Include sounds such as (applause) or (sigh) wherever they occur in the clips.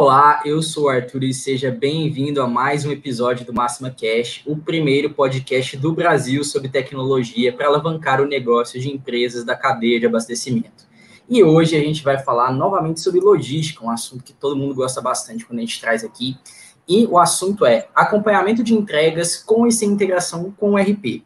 Olá, eu sou o Arthur e seja bem-vindo a mais um episódio do Máxima Cash, o primeiro podcast do Brasil sobre tecnologia para alavancar o negócio de empresas da cadeia de abastecimento. E hoje a gente vai falar novamente sobre logística, um assunto que todo mundo gosta bastante quando a gente traz aqui. E o assunto é acompanhamento de entregas com e sem integração com o RP.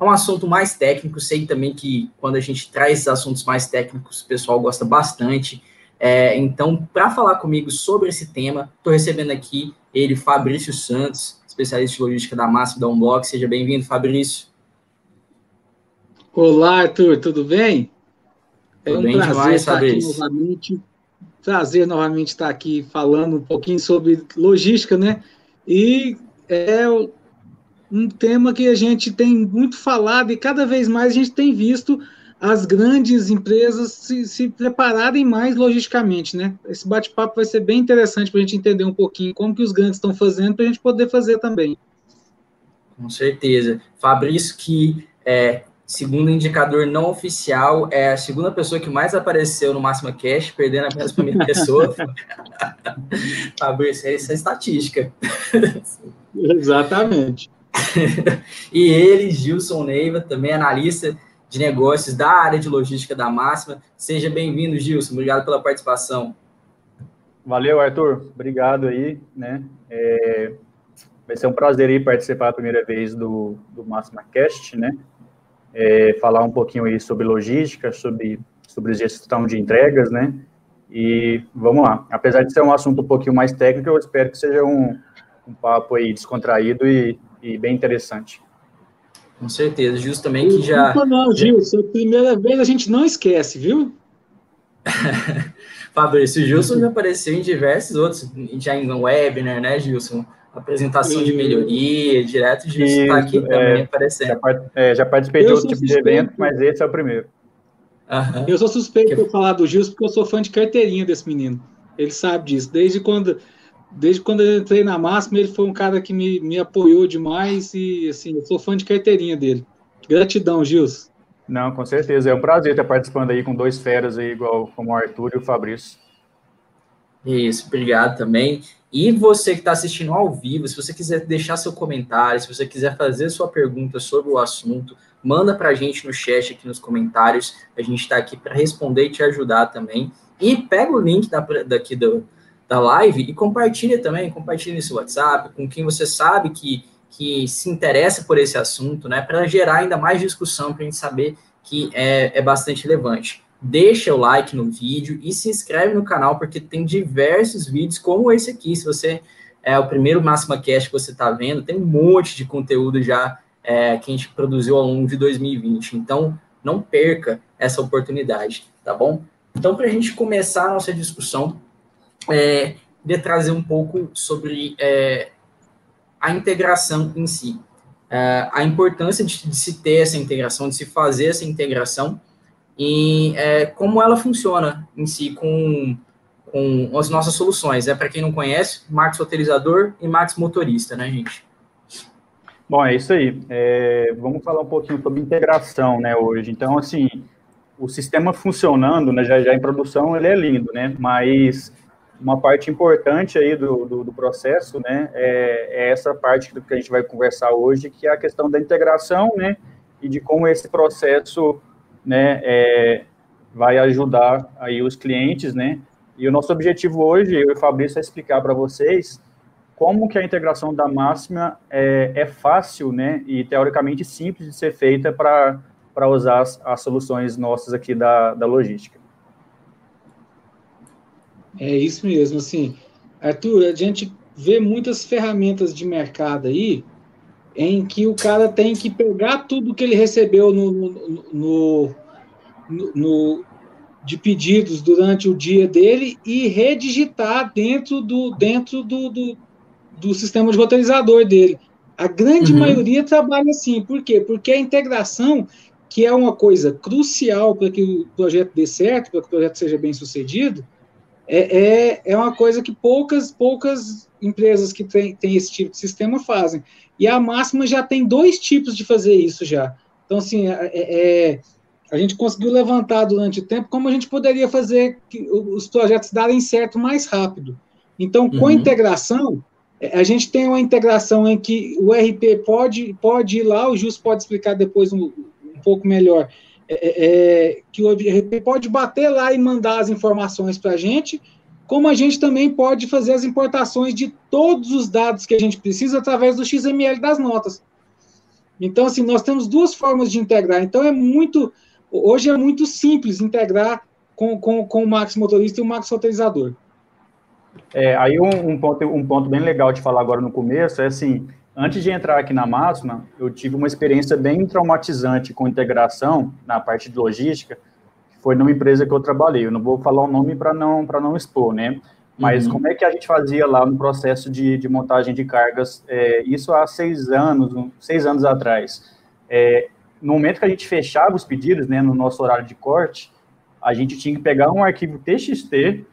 É um assunto mais técnico, sei também que quando a gente traz assuntos mais técnicos, o pessoal gosta bastante. É, então, para falar comigo sobre esse tema, estou recebendo aqui ele, Fabrício Santos, especialista de logística da Massa da Unblock. Seja bem-vindo, Fabrício. Olá, Arthur, tudo bem? É tudo um bem prazer demais, estar Fabrício. aqui novamente. Prazer novamente estar aqui falando um pouquinho sobre logística, né? E é um tema que a gente tem muito falado e cada vez mais a gente tem visto as grandes empresas se, se prepararem mais logisticamente, né? Esse bate-papo vai ser bem interessante para a gente entender um pouquinho como que os grandes estão fazendo para a gente poder fazer também. Com certeza. Fabrício, que é, segundo indicador não oficial, é a segunda pessoa que mais apareceu no Máxima Cash, perdendo apenas para minha pessoa. (laughs) Fabrício, essa é estatística. Exatamente. (laughs) e ele, Gilson Neiva, também analista de negócios da área de logística da Máxima. Seja bem-vindo, Gilson. Obrigado pela participação. Valeu, Arthur. Obrigado aí, né? É, vai ser um prazer aí participar a primeira vez do, do Máxima Cast, né? É, falar um pouquinho aí sobre logística, sobre, sobre gestão de entregas, né? E vamos lá. Apesar de ser um assunto um pouquinho mais técnico, eu espero que seja um, um papo aí descontraído e, e bem interessante. Com certeza, Gilson também que já. Não, não, Gilson, primeira vez a gente não esquece, viu? (laughs) Fabrício, o Gilson já apareceu em diversos outros, já em webinar, né, Gilson? Apresentação de melhoria, direto, o Gilson está aqui também é, aparecendo. Já, é, já participei de outro tipo suspeito. de evento, mas esse é o primeiro. Uhum. Eu sou suspeito que... de falar do Gilson porque eu sou fã de carteirinha desse menino. Ele sabe disso. Desde quando desde quando eu entrei na máxima, ele foi um cara que me, me apoiou demais e, assim, eu sou fã de carteirinha dele. Gratidão, Gilson. Não, com certeza. É um prazer estar participando aí com dois feras aí, igual como o Arthur e o Fabrício. Isso, obrigado também. E você que está assistindo ao vivo, se você quiser deixar seu comentário, se você quiser fazer sua pergunta sobre o assunto, manda para a gente no chat aqui nos comentários. A gente está aqui para responder e te ajudar também. E pega o link da, daqui do, da live e compartilha também, compartilha nesse WhatsApp com quem você sabe que, que se interessa por esse assunto, né? Para gerar ainda mais discussão, para a gente saber que é, é bastante relevante. Deixa o like no vídeo e se inscreve no canal, porque tem diversos vídeos como esse aqui. Se você é o primeiro Máxima Cast que você está vendo, tem um monte de conteúdo já é, que a gente produziu ao longo de 2020. Então, não perca essa oportunidade, tá bom? Então, para a gente começar a nossa discussão, é, de trazer um pouco sobre é, a integração em si. É, a importância de, de, se ter essa integração, de se fazer essa integração e é, como ela funciona em si com, com as nossas soluções. É para quem não conhece, Max Roteirizador e Max Motorista, né, gente? Bom, é isso aí. É, vamos falar um pouquinho sobre integração, né, hoje. Então, assim, o sistema funcionando, né, já, já em produção, ele é lindo, né, mas uma parte importante aí do, do, do processo, né, é, é, essa parte que a gente vai conversar hoje, que é a questão da integração, né, e de como esse processo, né, é, vai ajudar aí os clientes, né, e o nosso objetivo hoje, eu e o Fabrício, é explicar para vocês como que a integração da máxima é, é fácil, né, e teoricamente simples de ser feita para usar as, as soluções nossas aqui da, da logística. É isso mesmo, assim. Arthur, a gente vê muitas ferramentas de mercado aí em que o cara tem que pegar tudo que ele recebeu no, no, no, no de pedidos durante o dia dele e redigitar dentro do, dentro do, do, do sistema de roteirizador dele. A grande uhum. maioria trabalha assim. Por quê? Porque a integração, que é uma coisa crucial para que o projeto dê certo, para que o projeto seja bem sucedido, é, é, é uma coisa que poucas, poucas empresas que têm tem esse tipo de sistema fazem. E a Máxima já tem dois tipos de fazer isso já. Então, assim, é, é, é a gente conseguiu levantar durante o tempo como a gente poderia fazer que os projetos darem certo mais rápido. Então, com uhum. a integração, é, a gente tem uma integração em que o RP pode, pode ir lá, o Jus pode explicar depois um, um pouco melhor, é, é, é que o RP pode bater lá e mandar as informações para a gente, como a gente também pode fazer as importações de todos os dados que a gente precisa através do XML das notas. Então, assim, nós temos duas formas de integrar. Então, é muito. Hoje é muito simples integrar com, com, com o Max Motorista e o Max Roteirizador. É, aí um, um, ponto, um ponto bem legal de falar agora no começo é assim, antes de entrar aqui na Máxima, eu tive uma experiência bem traumatizante com integração na parte de logística, que foi numa empresa que eu trabalhei. Eu não vou falar o nome para não, não expor, né? Mas uhum. como é que a gente fazia lá no processo de, de montagem de cargas? É, isso há seis anos, seis anos atrás. É, no momento que a gente fechava os pedidos, né, no nosso horário de corte, a gente tinha que pegar um arquivo TXT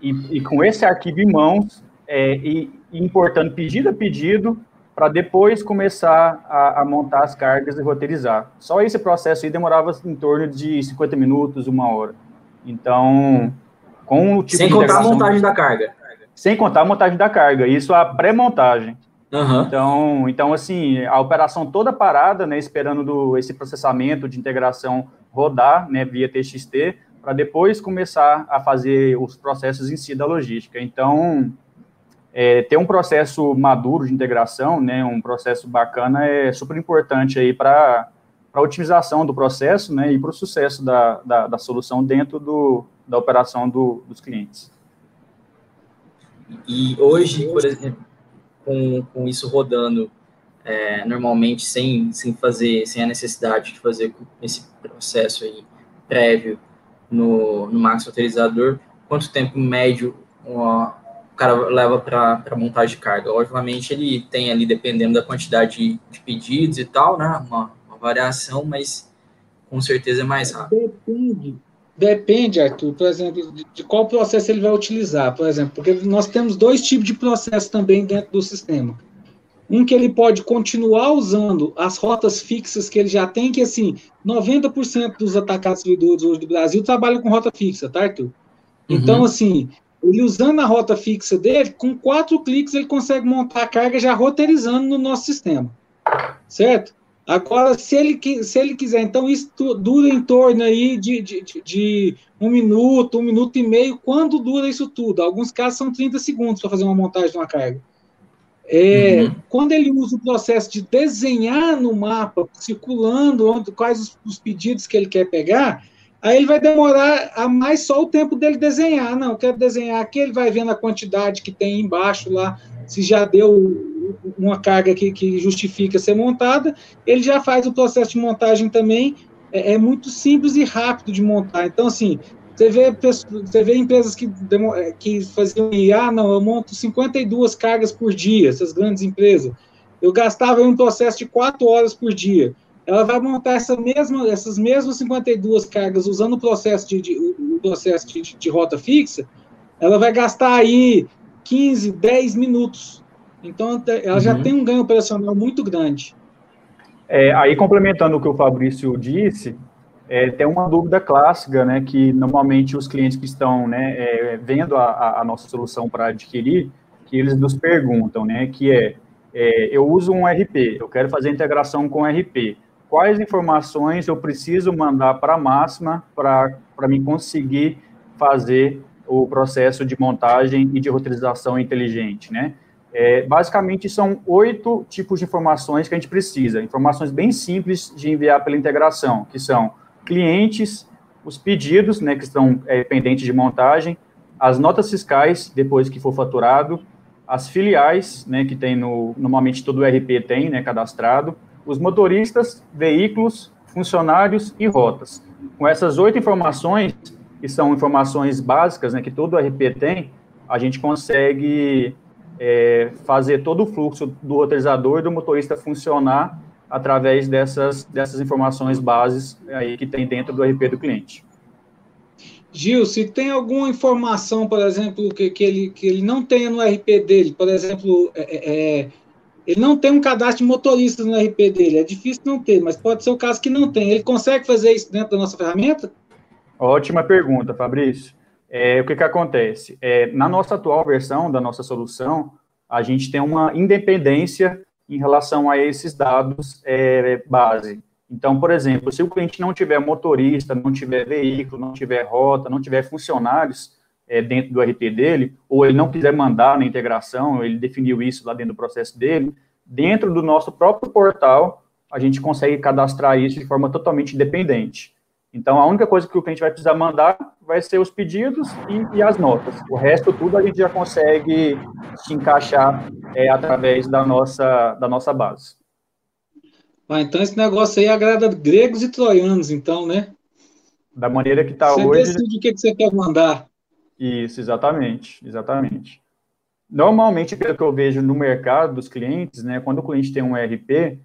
e, e com esse arquivo em mãos, é, e, e importando pedido a pedido, para depois começar a, a, montar as cargas e roteirizar. Só esse processo aí demorava em torno de 50 minutos, uma hora. Então, com o tipo Sem contar a montagem da carga. Sem contar a montagem da carga, isso a pré-montagem. Uhum. Então, então, assim, a operação toda parada, né, esperando do, esse processamento de integração rodar, né, via TXT, para depois começar a fazer os processos em si da logística. Então, é, ter um processo maduro de integração, né, um processo bacana, é super importante aí para a otimização do processo, né, e para o sucesso da, da, da, solução dentro do, da operação do, dos clientes. E hoje, por exemplo, com, com isso rodando é, normalmente sem, sem fazer, sem a necessidade de fazer esse processo aí prévio no, no Max Autorizador, quanto tempo médio o cara leva para montagem de carga? Obviamente ele tem ali, dependendo da quantidade de pedidos e tal, né, uma, uma variação, mas com certeza é mais rápido. Depende, depende, Arthur, por exemplo, de, de qual processo ele vai utilizar, por exemplo, porque nós temos dois tipos de processo também dentro do sistema. Um que ele pode continuar usando as rotas fixas que ele já tem, que assim, 90% dos atacados distribuidores hoje do Brasil trabalham com rota fixa, tá, Arthur? Uhum. Então, assim, ele usando a rota fixa dele, com quatro cliques ele consegue montar a carga já roteirizando no nosso sistema. Certo? Agora, se ele, se ele quiser, então isso dura em torno aí de, de, de, um minuto, um minuto e meio. Quando dura isso tudo? Alguns casos são 30 segundos para fazer uma montagem de uma carga. É, uhum. Quando ele usa o processo de desenhar no mapa, circulando onde, quais os, os, pedidos que ele quer pegar, aí ele vai demorar a mais só o tempo dele desenhar. Não, quero desenhar aqui, ele vai vendo a quantidade que tem embaixo lá, se já deu uma carga que, que justifica ser montada, ele já faz o processo de montagem também. É, é muito simples e rápido de montar. Então, assim, você vê, você vê empresas que, é, que faziam, ah, não, eu monto 52 cargas por dia, essas grandes empresas. Eu gastava em um processo de 4 horas por dia. Ela vai montar essa mesma, essas mesmas 52 cargas usando o processo de, de o processo de, de, rota fixa, ela vai gastar aí 15, 10 minutos. Então, ela uhum. já tem um ganho operacional muito grande. É, aí, complementando o que o Fabrício disse, é, tem uma dúvida clássica, né, que normalmente os clientes que estão, né, é, vendo a, a, nossa solução para adquirir, que eles nos perguntam, né, que é, é, eu uso um RP, eu quero fazer integração com RP, quais informações eu preciso mandar para a máxima para mim conseguir fazer o processo de montagem e de roteirização inteligente, né? É, basicamente, são oito tipos de informações que a gente precisa. Informações bem simples de enviar pela integração, que são clientes, os pedidos, né, que estão é, pendentes de montagem, as notas fiscais, depois que for faturado, as filiais, né, que tem no, normalmente todo o RP tem, né, cadastrado, os motoristas, veículos, funcionários e rotas. Com essas oito informações, que são informações básicas, né, que todo RP tem, a gente consegue é, fazer todo o fluxo do roteirizador e do motorista funcionar através dessas, dessas informações bases aí que tem dentro do RP do cliente. Gil, se tem alguma informação, por exemplo, que, que, ele, que ele não tenha no RP dele, por exemplo, é, é, é ele não tem um cadastro de motoristas no RP dele, é difícil não ter, mas pode ser o caso que não tem. Ele consegue fazer isso dentro da nossa ferramenta? Ótima pergunta, Fabrício. é, o que, que acontece? É, na nossa atual versão da nossa solução, a gente tem uma independência em relação a esses dados é, base. Então, por exemplo, se o cliente não tiver motorista, não tiver veículo, não tiver rota, não tiver funcionários é, dentro do RP dele, ou ele não quiser mandar na integração, ele definiu isso lá dentro do processo dele, dentro do nosso próprio portal, a gente consegue cadastrar isso de forma totalmente independente. Então, a única coisa que o cliente vai precisar mandar vai ser os pedidos e, e as notas. O resto tudo a gente já consegue se encaixar é, através da nossa, da nossa base. Ah, então esse negócio aí agrada gregos e troianos, então, né? Da maneira que está hoje. Você decide o que, que você quer mandar. Isso, exatamente, exatamente. Normalmente, pelo que eu vejo no mercado dos clientes, né, quando o cliente tem um ERP,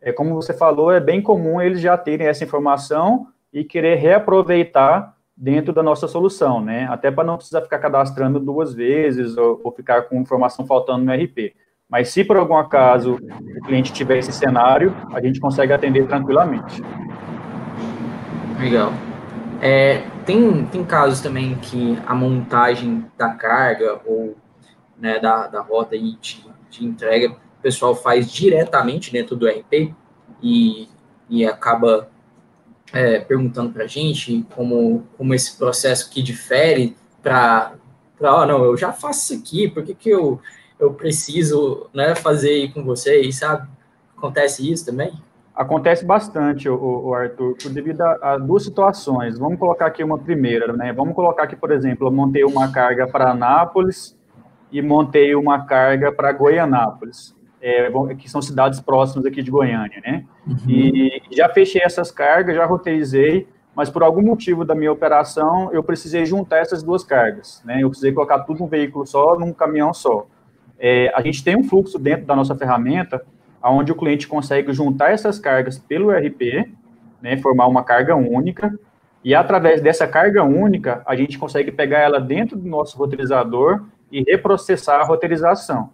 é como você falou, é bem comum eles já terem essa informação e querer reaproveitar dentro da nossa solução, né? Até para não precisar ficar cadastrando duas vezes ou, ou, ficar com informação faltando no RP. Mas se por algum acaso o cliente tiver esse cenário, a gente consegue atender tranquilamente. Legal. É, tem, tem casos também que a montagem da carga ou né, da, da rota de, de entrega, o pessoal faz diretamente dentro do RP e, e acaba é, perguntando para a gente como, como esse processo que difere para, oh, não, eu já faço isso aqui, por que, que eu, eu preciso né, fazer com vocês, sabe? Acontece isso também? Acontece bastante, o, Arthur, devido a, a, duas situações. Vamos colocar aqui uma primeira, né? Vamos colocar aqui, por exemplo, eu montei uma carga para Anápolis e montei uma carga para Goianápolis é, que são cidades próximas aqui de Goiânia, né? Uhum. E já fechei essas cargas, já roteirizei, mas por algum motivo da minha operação, eu precisei juntar essas duas cargas, né? Eu precisei colocar tudo num veículo só, num caminhão só. É, a gente tem um fluxo dentro da nossa ferramenta, onde o cliente consegue juntar essas cargas pelo RP, né, formar uma carga única, e através dessa carga única, a gente consegue pegar ela dentro do nosso roteirizador e reprocessar a roteirização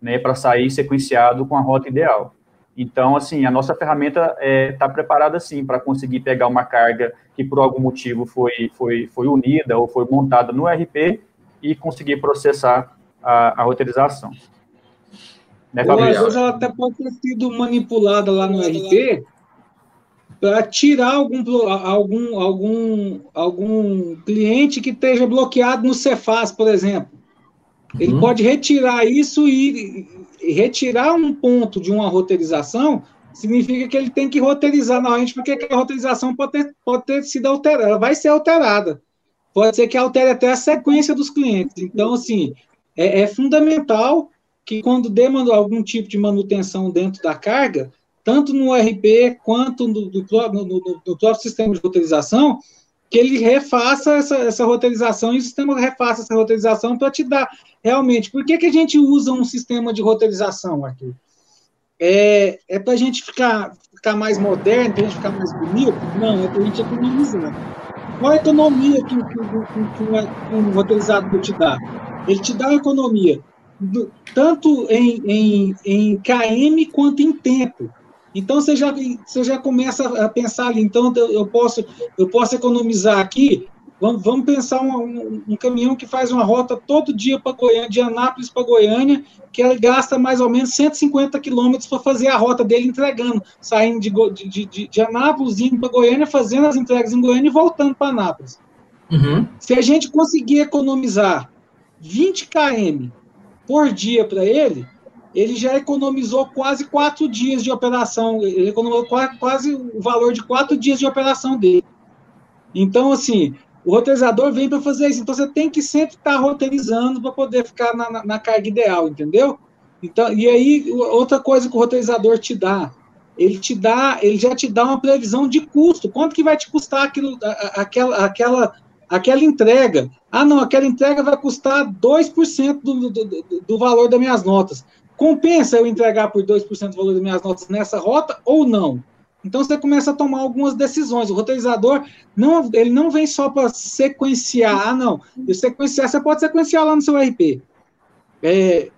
né, para sair sequenciado com a rota ideal. Então, assim, a nossa ferramenta está é, tá preparada, sim, para conseguir pegar uma carga que, por algum motivo, foi, foi, foi unida ou foi montada no RP e conseguir processar a, a roteirização. Né, ou às vezes ela até pode ter sido manipulada lá no RP para tirar algum, algum, algum, algum cliente que esteja bloqueado no Cefaz, por exemplo. Ele uhum. pode retirar isso e, retirar um ponto de uma roteirização significa que ele tem que roteirizar novamente, porque a roteirização pode ter, pode ter sido alterada, vai ser alterada. Pode ser que altere até a sequência dos clientes. Então, assim, é, é fundamental que quando dê algum tipo de manutenção dentro da carga, tanto no RP quanto no, no, no, no próprio sistema de roteirização, que ele refaça essa, essa roteirização e o sistema refaça essa roteirização para te dar realmente. Por que, que a gente usa um sistema de roteirização, Arthur? É, é para a gente ficar, ficar mais moderno, para a gente ficar mais bonito? Não, é para a gente economizar. Qual a economia que, que, que, que um te dá? Ele te dá economia, do, tanto em, em, em KM quanto em tempo. Então você já, você já começa a pensar ali, então eu posso, eu posso economizar aqui. Vamos, vamos pensar um, um, um caminhão que faz uma rota todo dia para Goiânia, de Anápolis para Goiânia, que ele gasta mais ou menos 150 quilômetros para fazer a rota dele entregando, saindo de, de, de, de Anápolis, indo para Goiânia, fazendo as entregas em Goiânia e voltando para Anápolis. Uhum. Se a gente conseguir economizar 20 km por dia para ele, ele já economizou quase quatro dias de operação, ele economizou quase o valor de quatro dias de operação dele. Então, assim, o roteirizador vem para fazer isso. Então, você tem que sempre estar tá roteirizando para poder ficar na, na, na, carga ideal, entendeu? Então, e aí, outra coisa que o roteirizador te dá, ele te dá, ele já te dá uma previsão de custo. Quanto que vai te custar aquilo, aquela, aquela, aquela entrega? Ah, não, aquela entrega vai custar 2% do, do, do, do valor das minhas notas. Compensa eu entregar por 2% do valor das minhas notas nessa rota ou não? Então você começa a tomar algumas decisões. O roteirizador não, ele não vem só para sequenciar. Ah, não. E sequenciar, você pode sequenciar lá no seu RP. É,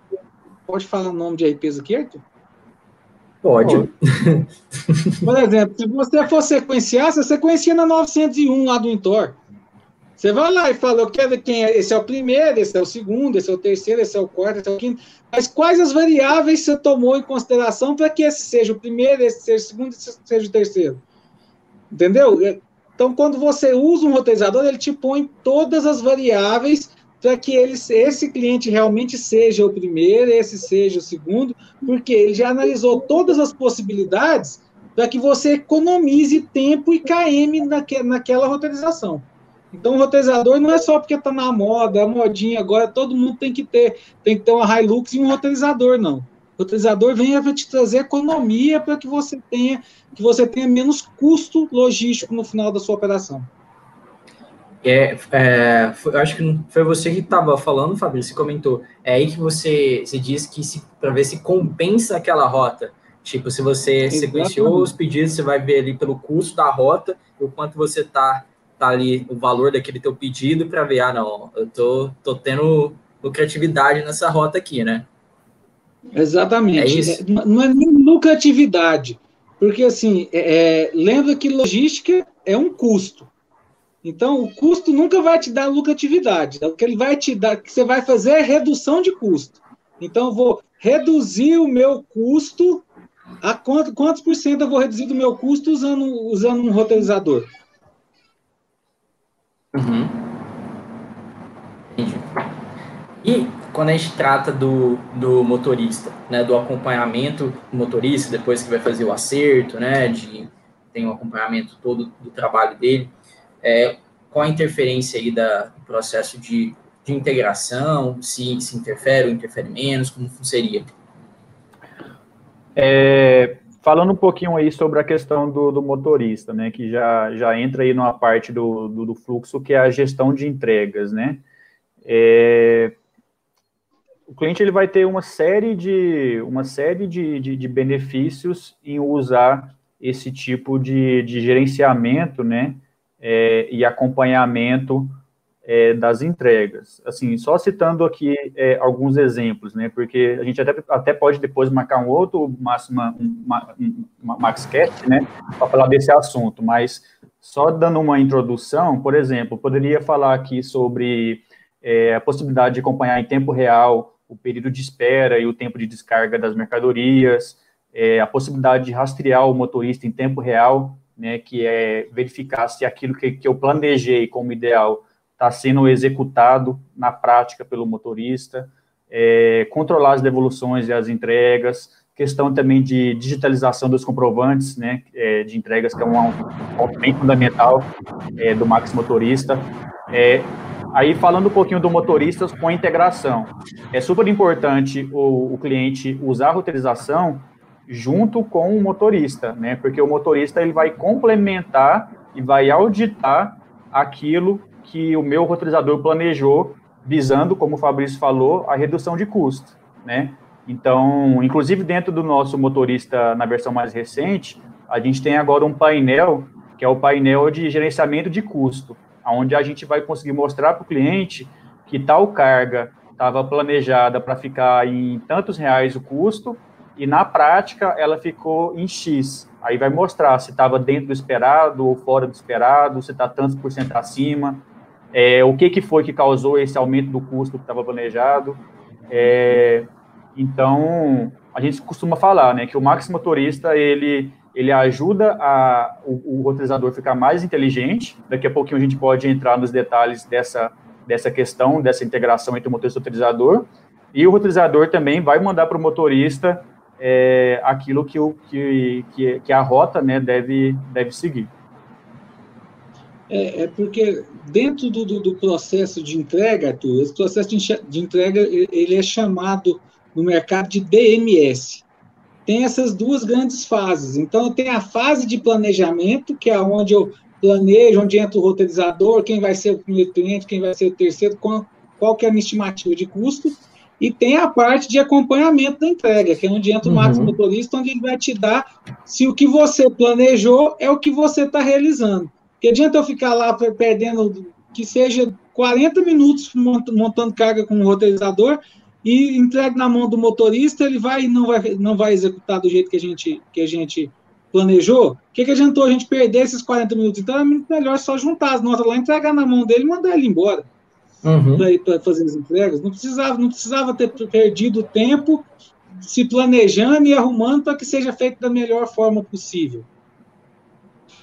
pode falar o nome de RPs aqui, Arthur? Pode. Por exemplo, se você for sequenciar, você sequencia na 901 lá do Intor. Você vai lá e fala, eu quero quem é, esse é o primeiro, esse é o segundo, esse é o terceiro, esse é o quarto, esse é o quinto. Mas quais as variáveis você tomou em consideração para que esse seja o primeiro, esse seja o segundo, esse seja o terceiro? Entendeu? Então, quando você usa um roteirizador, ele te põe todas as variáveis para que ele, esse cliente realmente seja o primeiro, esse seja o segundo, porque ele já analisou todas as possibilidades para que você economize tempo e KM naque, naquela roteirização. Então, o roteirizador não é só porque está na moda, a modinha agora, todo mundo tem que ter, tem que ter uma Hilux e um roteirizador, não. O roteirizador vem para te trazer economia para que você tenha que você tenha menos custo logístico no final da sua operação. É, é, foi, eu acho que foi você que estava falando, Fabrício, você comentou. É aí que você, você diz que para ver se compensa aquela rota. Tipo, se você Exatamente. sequenciou os pedidos, você vai ver ali pelo custo da rota o quanto você tá, tá ali, o valor daquele teu pedido para ver, ah, não, eu tô, tô tendo lucratividade nessa rota aqui, né? Exatamente. É isso? É, não é nem lucratividade, porque assim, é, é, lembra que logística é um custo. Então, o custo nunca vai te dar lucratividade. O que ele vai te dar, que você vai fazer é redução de custo. Então, eu vou reduzir o meu custo. A quanto, quantos por cento eu vou reduzir do meu custo usando, usando um roteirizador? Uhum. Entendi. E quando a gente trata do, do motorista, né, do acompanhamento do motorista, depois que vai fazer o acerto, né, de, tem o acompanhamento todo do trabalho dele, é, qual a interferência aí da, do processo de, de integração, se, se interfere ou interfere menos, como seria? É, falando um pouquinho aí sobre a questão do, do, motorista, né, que já, já entra aí numa parte do, do, do fluxo, que é a gestão de entregas, né, é, o cliente ele vai ter uma série de, uma série de, de, de benefícios em usar esse tipo de, de gerenciamento, né, é, e acompanhamento é, das entregas. Assim, só citando aqui é, alguns exemplos, né, porque a gente até, até pode depois marcar um outro máxima, uma, uma, MaxCast, né, para falar desse assunto, mas só dando uma introdução, por exemplo, poderia falar aqui sobre é, a possibilidade de acompanhar em tempo real o período de espera e o tempo de descarga das mercadorias, é, a possibilidade de rastrear o motorista em tempo real né, que é verificar se aquilo que, que eu planejei como ideal está sendo executado na prática pelo motorista, é, controlar as devoluções e as entregas, questão também de digitalização dos comprovantes, né, é, de entregas, que é um ponto bem fundamental é, do Max Motorista. É, aí, falando um pouquinho do motorista com a integração, é super importante o, o cliente usar a roteirização junto com o motorista, né? Porque o motorista ele vai complementar e vai auditar aquilo que o meu roteirizador planejou, visando, como o Fabrício falou, a redução de custo, né? Então, inclusive dentro do nosso motorista na versão mais recente, a gente tem agora um painel que é o painel de gerenciamento de custo, onde a gente vai conseguir mostrar para o cliente que tal carga estava planejada para ficar em tantos reais o custo e na prática ela ficou em X. Aí vai mostrar se estava dentro do esperado ou fora do esperado, se está tantos por cento acima, é, o que, que foi que causou esse aumento do custo que estava planejado. É, então, a gente costuma falar né, que o Max Motorista, ele, ele ajuda a, o, o roteirizador ficar mais inteligente. Daqui a pouquinho a gente pode entrar nos detalhes dessa, dessa questão, dessa integração entre o motorista e o roteirizador. E o roteirizador também vai mandar para o motorista é, aquilo que, o, que, que, que, a rota né, deve, deve seguir. É, é porque dentro do, do, do, processo de entrega, Arthur, esse processo de, de entrega ele é chamado no mercado de DMS. Tem essas duas grandes fases. Então, tem a fase de planejamento, que é onde eu planejo, onde entra o roteirizador, quem vai ser o primeiro cliente, quem vai ser o terceiro, qual, qual que é a minha estimativa de custo. E tem a parte de acompanhamento da entrega, que é onde entra o uhum. Max Motorista, onde ele vai te dar se o que você planejou é o que você está realizando. Que adianta eu ficar lá perdendo que seja 40 minutos montando carga com o roteirizador e entregue na mão do motorista, ele vai não vai não vai executar do jeito que a gente que a gente planejou, o que, que adiantou a gente perder esses 40 minutos? Então é muito melhor só juntar as notas lá, entregar na mão dele e mandar ele embora. Uhum. Para fazer as entregas. Não precisava, não precisava ter perdido tempo se planejando e arrumando para que seja feito da melhor forma possível.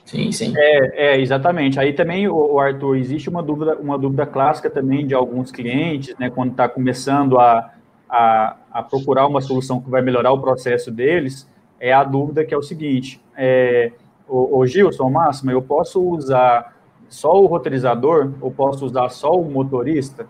Sim, sim. É, é exatamente. Aí também, o, Arthur, existe uma dúvida, uma dúvida clássica também de alguns clientes, né, quando está começando a, a, a, procurar uma solução que vai melhorar o processo deles, é a dúvida que é o seguinte, é, o, o Gilson, Máximo, eu posso usar só o roteirizador ou posso usar só o motorista?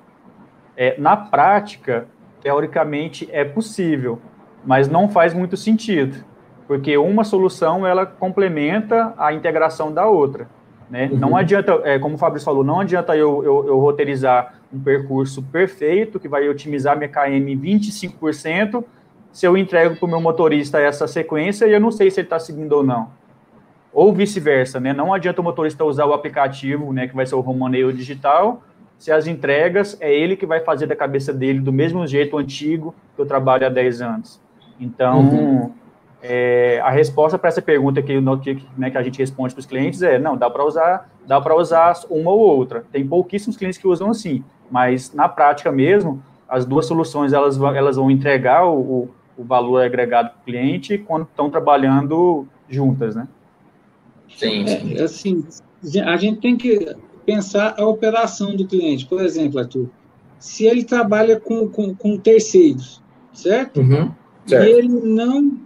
É, na prática, teoricamente, é possível, mas não faz muito sentido porque uma solução ela complementa a integração da outra. Né? Uhum. Não adianta, é, como o Fabrício falou, não adianta eu, eu, eu, roteirizar um percurso perfeito que vai otimizar minha KM 25% se eu entrego para o meu motorista essa sequência e eu não sei se ele está seguindo ou não. Ou vice-versa, né? Não adianta o motorista usar o aplicativo, né, que vai ser o Romaneio digital, se as entregas é ele que vai fazer da cabeça dele do mesmo jeito antigo que eu trabalho há 10 anos. Então, uhum é, a resposta para essa pergunta que, né, que a gente responde para os clientes é não, dá para usar, dá para usar uma ou outra. Tem pouquíssimos clientes que usam assim, mas na prática mesmo, as duas soluções elas, elas vão entregar o, o valor agregado para o cliente quando estão trabalhando juntas, né? Sim, sim. É, assim, a gente tem que pensar a operação do cliente. Por exemplo, Arthur, se ele trabalha com, com, com terceiros, certo? Uhum, certo? E ele não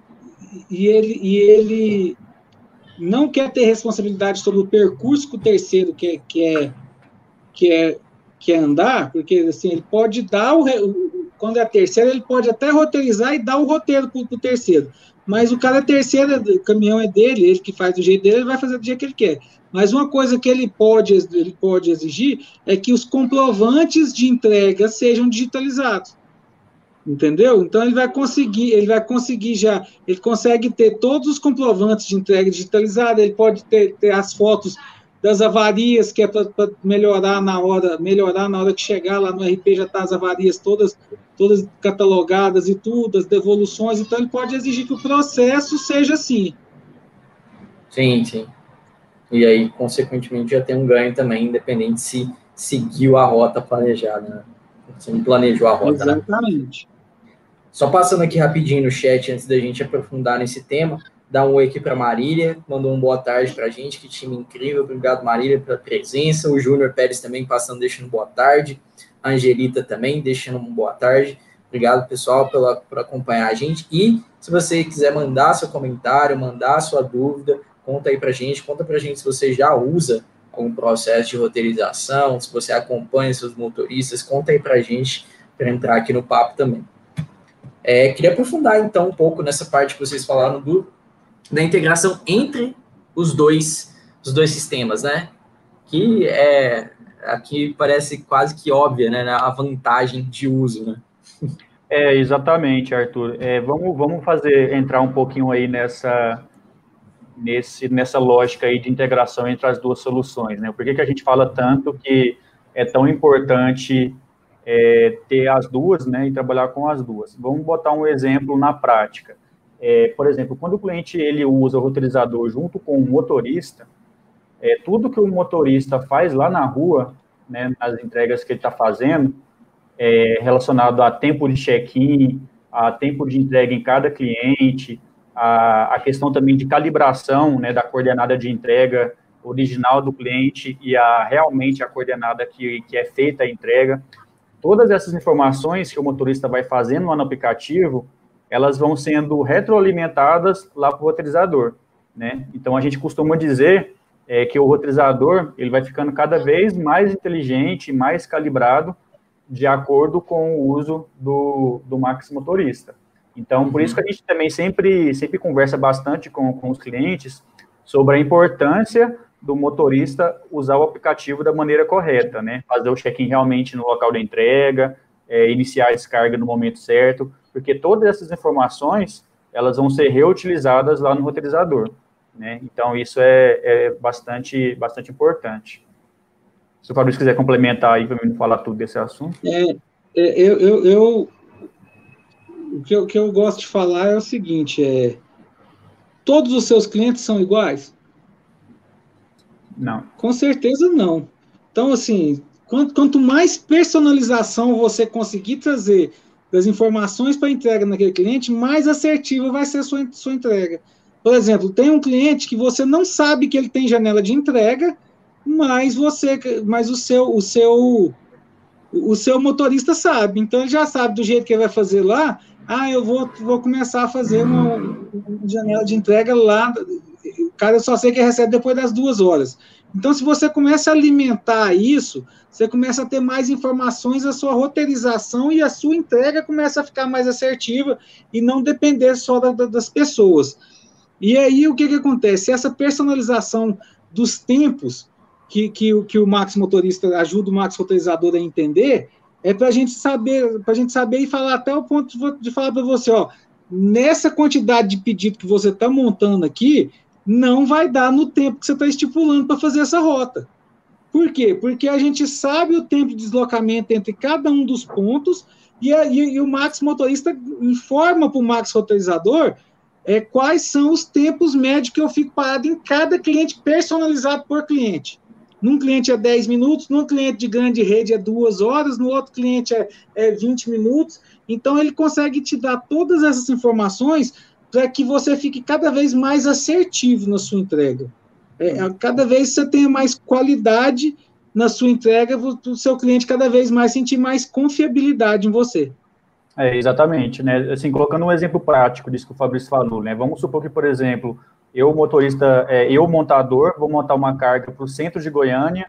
e ele, e ele não quer ter responsabilidade sobre o percurso que o terceiro quer, quer, quer, quer andar, porque assim, ele pode dar o, quando é a terceira, ele pode até roteirizar e dar o roteiro para o terceiro. Mas o cara é terceiro, o caminhão é dele, ele que faz do jeito dele, ele vai fazer do jeito que ele quer. Mas uma coisa que ele pode, ele pode exigir é que os comprovantes de entrega sejam digitalizados. Entendeu? Então ele vai conseguir, ele vai conseguir já, ele consegue ter todos os comprovantes de entrega digitalizada, ele pode ter, ter as fotos das avarias que é para melhorar na hora, melhorar na hora que chegar lá no RP já tá as avarias todas todas catalogadas e tudo, as devoluções, então ele pode exigir que o processo seja assim. Sim, sim. E aí, consequentemente, já tem um ganho também, independente se seguiu a rota planejada, né? Você não planejou a rota, né? Exatamente. Né? Só passando aqui rapidinho no chat antes da gente aprofundar nesse tema, dar um oi aqui para Marília, mandou um boa tarde para a gente, que time incrível, obrigado Marília pela presença, o Júnior Pérez também passando, deixando boa tarde, a Angelita também deixando um boa tarde, obrigado pessoal pela, por acompanhar a gente, e se você quiser mandar seu comentário, mandar sua dúvida, conta aí para a gente, conta para a gente se você já usa algum processo de roteirização, se você acompanha seus motoristas, conta aí para a gente, para entrar aqui no papo também. É, queria aprofundar então um pouco nessa parte que vocês falaram do, da integração entre os dois, os dois sistemas, né? Que é aqui parece quase que óbvia, né? A vantagem de uso, né? É, exatamente, Arthur. É, vamos, vamos fazer entrar um pouquinho aí nessa nesse, nessa lógica aí de integração entre as duas soluções, né? Por que, que a gente fala tanto que é tão importante é, ter as duas, né, e trabalhar com as duas. Vamos botar um exemplo na prática. É, por exemplo, quando o cliente ele usa o roteirizador junto com o motorista, é, tudo que o motorista faz lá na rua, né, nas entregas que ele está fazendo, é, relacionado a tempo de check-in, a tempo de entrega em cada cliente, a, a questão também de calibração né, da coordenada de entrega original do cliente e a realmente a coordenada que, que é feita a entrega todas essas informações que o motorista vai fazendo lá no aplicativo, elas vão sendo retroalimentadas lá para o roteirizador, né? Então, a gente costuma dizer é, que o roteirizador, ele vai ficando cada vez mais inteligente, mais calibrado, de acordo com o uso do, do Max Motorista. Então, por isso que a gente também sempre, sempre conversa bastante com, com os clientes sobre a importância do motorista usar o aplicativo da maneira correta, né? Fazer o check-in realmente no local da entrega, é, iniciar a descarga no momento certo, porque todas essas informações elas vão ser reutilizadas lá no roteirizador, né? Então isso é, é bastante bastante importante. Se o Fabrício quiser complementar aí para mim falar tudo desse assunto. É, é eu, eu, eu, o que eu, que eu gosto de falar é o seguinte, é todos os seus clientes são iguais? Não. Com certeza não. Então, assim, quanto, quanto mais personalização você conseguir trazer das informações para entrega naquele cliente, mais assertiva vai ser a sua, sua entrega. Por exemplo, tem um cliente que você não sabe que ele tem janela de entrega, mas você, mas o seu, o seu, o seu motorista sabe. Então ele já sabe do jeito que ele vai fazer lá. Ah, eu vou, vou começar a fazer uma, uma janela de entrega lá. Cara só sei que recebe depois das duas horas. Então, se você começa a alimentar isso, você começa a ter mais informações, a sua roteirização e a sua entrega começa a ficar mais assertiva e não depender só da, da, das pessoas. E aí, o que, que acontece? Essa personalização dos tempos que, que, que o Max Motorista ajuda o Max Roteirizador a entender é para a gente saber, para a gente saber e falar até o ponto de, de falar para você, ó, nessa quantidade de pedido que você está montando aqui, não vai dar no tempo que você está estipulando para fazer essa rota. Por quê? Porque a gente sabe o tempo de deslocamento entre cada um dos pontos e, a, e, e o Max motorista informa para o Max roteirizador é, quais são os tempos médios que eu fico parado em cada cliente personalizado por cliente. Num cliente é 10 minutos, num cliente de grande rede é duas horas, no outro cliente é, é 20 minutos. Então, ele consegue te dar todas essas informações para que você fique cada vez mais assertivo na sua entrega. É, é cada vez você tenha mais qualidade na sua entrega, o seu cliente cada vez mais sentir mais confiabilidade em você. É, exatamente, né? Assim, colocando um exemplo prático disso que o Fabrício falou, né? Vamos supor que, por exemplo, eu, motorista, é, eu, montador, vou montar uma carga para o centro de Goiânia,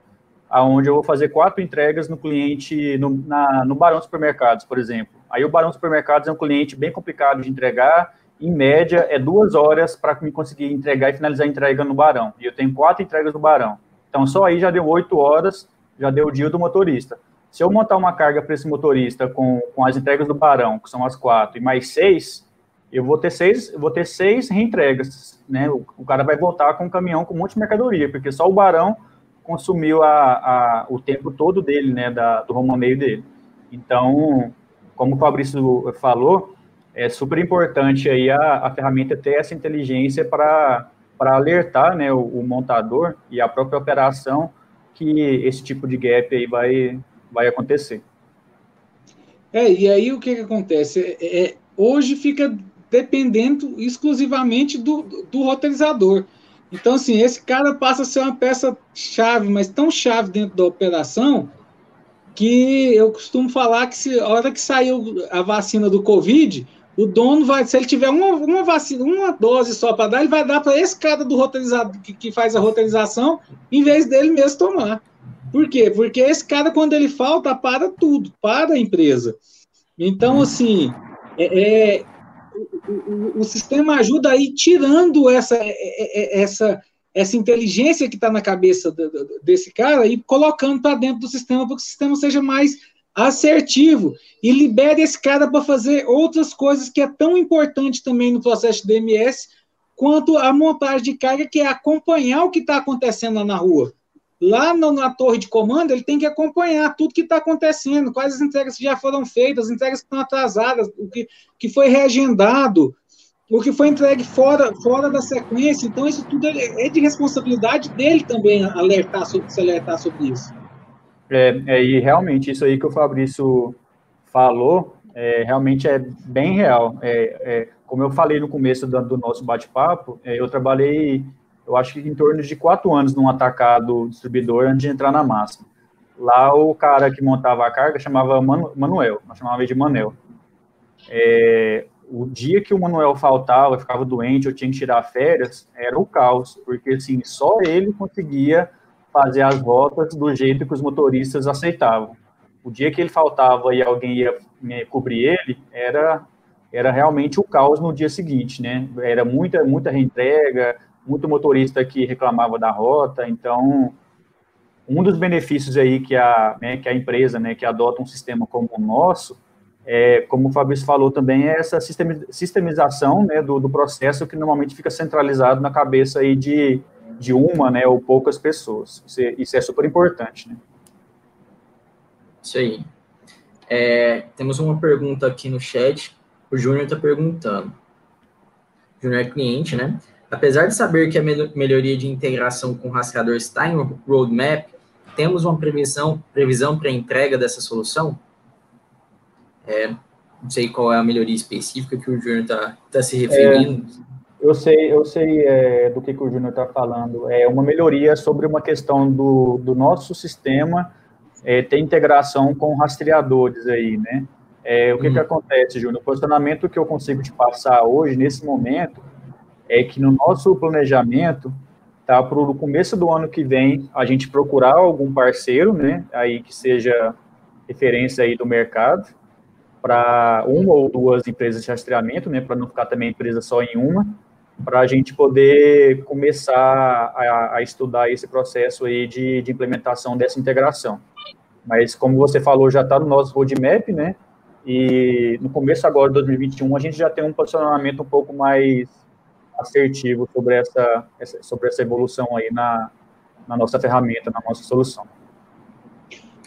aonde eu vou fazer quatro entregas no cliente, no, na, no Barão Supermercados, por exemplo. Aí o Barão Supermercados é um cliente bem complicado de entregar, em média, é duas horas para me conseguir entregar e finalizar a entrega no Barão. E eu tenho quatro entregas no Barão. Então, só aí já deu oito horas, já deu o dia do motorista. Se eu montar uma carga para esse motorista com, com as entregas do Barão, que são as quatro, e mais seis, eu vou ter seis, vou ter seis reentregas, né? O, o cara vai voltar com um caminhão com um monte de mercadoria, porque só o Barão consumiu a, a, o tempo todo dele, né, da, do romaneio dele. Então, como o Fabrício falou, é super importante aí a, a ferramenta ter essa inteligência para alertar né, o, o, montador e a própria operação que esse tipo de gap aí vai, vai acontecer. É, e aí o que, que acontece? É, é, hoje fica dependendo exclusivamente do, do roteirizador. Então, assim, esse cara passa a ser uma peça-chave, mas tão chave dentro da operação, que eu costumo falar que se, a hora que saiu a vacina do Covid, o dono vai, se ele tiver uma, uma vacina, uma dose só para dar, ele vai dar para esse cara do roteirizador que, que, faz a roteirização, em vez dele mesmo tomar. Por quê? Porque esse cara, quando ele falta, para tudo, para a empresa. Então, assim, é, é o, o, o, sistema ajuda aí tirando essa, é, é, é, essa, essa inteligência que está na cabeça desse cara e colocando para dentro do sistema para que o sistema seja mais assertivo e libere esse cara para fazer outras coisas que é tão importante também no processo de DMS quanto a montagem de carga, que é acompanhar o que está acontecendo lá na rua. Lá no, na torre de comando, ele tem que acompanhar tudo que está acontecendo, quais as entregas que já foram feitas, as entregas que estão atrasadas, o que, que foi reagendado, o que foi entregue fora, fora da sequência. Então, isso tudo é, é de responsabilidade dele também alertar sobre, se alertar sobre isso. É, é, e realmente, isso aí que o Fabrício falou, é, realmente é bem real. É, é como eu falei no começo do, do nosso bate-papo, é, eu trabalhei, eu acho que em torno de quatro anos num atacado distribuidor antes de entrar na massa. Lá o cara que montava a carga chamava Manu, Manuel, nós chamávamos de Manel. O dia que o Manuel faltava, ficava doente, eu tinha que tirar férias, era o caos, porque assim, só ele conseguia fazer as rotas do jeito que os motoristas aceitavam. O dia que ele faltava e alguém ia né, cobrir ele, era, era realmente o caos no dia seguinte, né? Era muita, muita reentrega, muito motorista que reclamava da rota, então um dos benefícios aí que a, né, que a empresa, né, que adota um sistema como o nosso, é, como o Fabrício falou também, é essa sistemização né, do, do processo que normalmente fica centralizado na cabeça aí de, de uma, né, ou poucas pessoas. Isso é, isso é super importante, né? Isso aí. É, temos uma pergunta aqui no chat. O Júnior está perguntando. Júnior é cliente, né? Apesar de saber que a melhoria de integração com o rastreador está em roadmap, temos uma previsão previsão para a entrega dessa solução? É, não sei qual é a melhoria específica que o Júnior está tá se referindo. É, eu sei, eu sei é, do que, que o Júnior está falando. É uma melhoria sobre uma questão do, do nosso sistema é, ter integração com rastreadores aí, né? É, o que, hum. que acontece, Júnior? O posicionamento que eu consigo te passar hoje, nesse momento, é que no nosso planejamento, tá, para o começo do ano que vem, a gente procurar algum parceiro, né, aí que seja referência aí do mercado, para uma ou duas empresas de rastreamento, né, para não ficar também empresa só em uma, para a gente poder começar a, a, estudar esse processo aí de, de implementação dessa integração. Mas, como você falou, já está no nosso roadmap, né, e no começo agora de 2021 a gente já tem um posicionamento um pouco mais assertivo sobre essa, sobre essa evolução aí na, na nossa ferramenta, na nossa solução.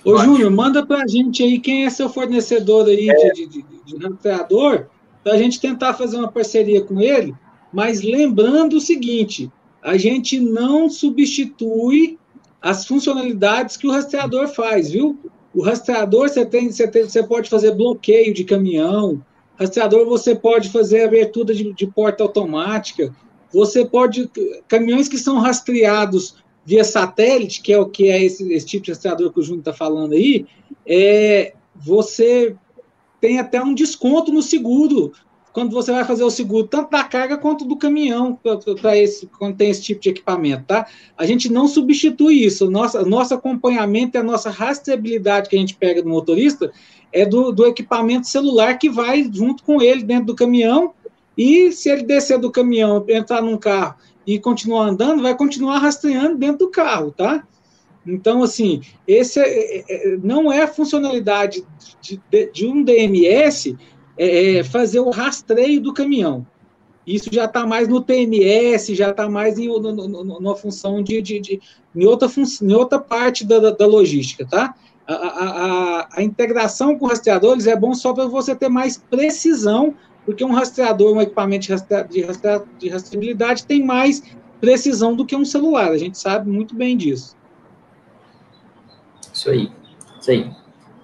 Ô, Júnior, manda para a gente aí quem é seu fornecedor aí é. de, de, de rastreador, para a gente tentar fazer uma parceria com ele, mas lembrando o seguinte, a gente não substitui as funcionalidades que o rastreador faz, viu? O rastreador você tem, você tem, você pode fazer bloqueio de caminhão, rastreador você pode fazer abertura de, de porta automática, você pode caminhões que são rastreados via satélite, que é o que é esse, esse tipo de rastreador que o Júnior está falando aí, é, você tem até um desconto no seguro quando você vai fazer o seguro, tanto da carga quanto do caminhão, para esse, quando tem esse tipo de equipamento, tá? A gente não substitui isso. Nossa, nosso acompanhamento e a nossa rastreabilidade que a gente pega do motorista é do, do equipamento celular que vai junto com ele dentro do caminhão. E se ele descer do caminhão, entrar num carro e continuar andando, vai continuar rastreando dentro do carro, tá? Então, assim, esse é, é, é não é a funcionalidade de, de, de um DMS é, é, fazer o rastreio do caminhão. Isso já está mais no TMS, já está mais em função de, de, de, em, outra em outra parte da, da logística, tá? A, a, a, a, integração com rastreadores é bom só para você ter mais precisão, porque um rastreador, um equipamento de, rastre, de, rastre, de rastreabilidade tem mais precisão do que um celular. A gente sabe muito bem disso. Isso aí. Isso aí.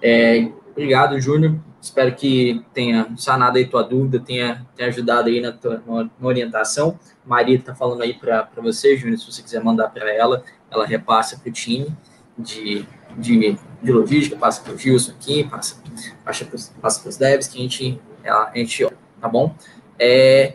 É, obrigado, Júnior. Espero que tenha sanado aí tua dúvida, tenha, tenha ajudado aí na tua na orientação. Maria está falando aí para você, Júnior, se você quiser mandar para ela, ela repassa para o time de, de, de logística, passa para o Gilson aqui, passa, passa para os devs, que a gente, a gente tá bom? É,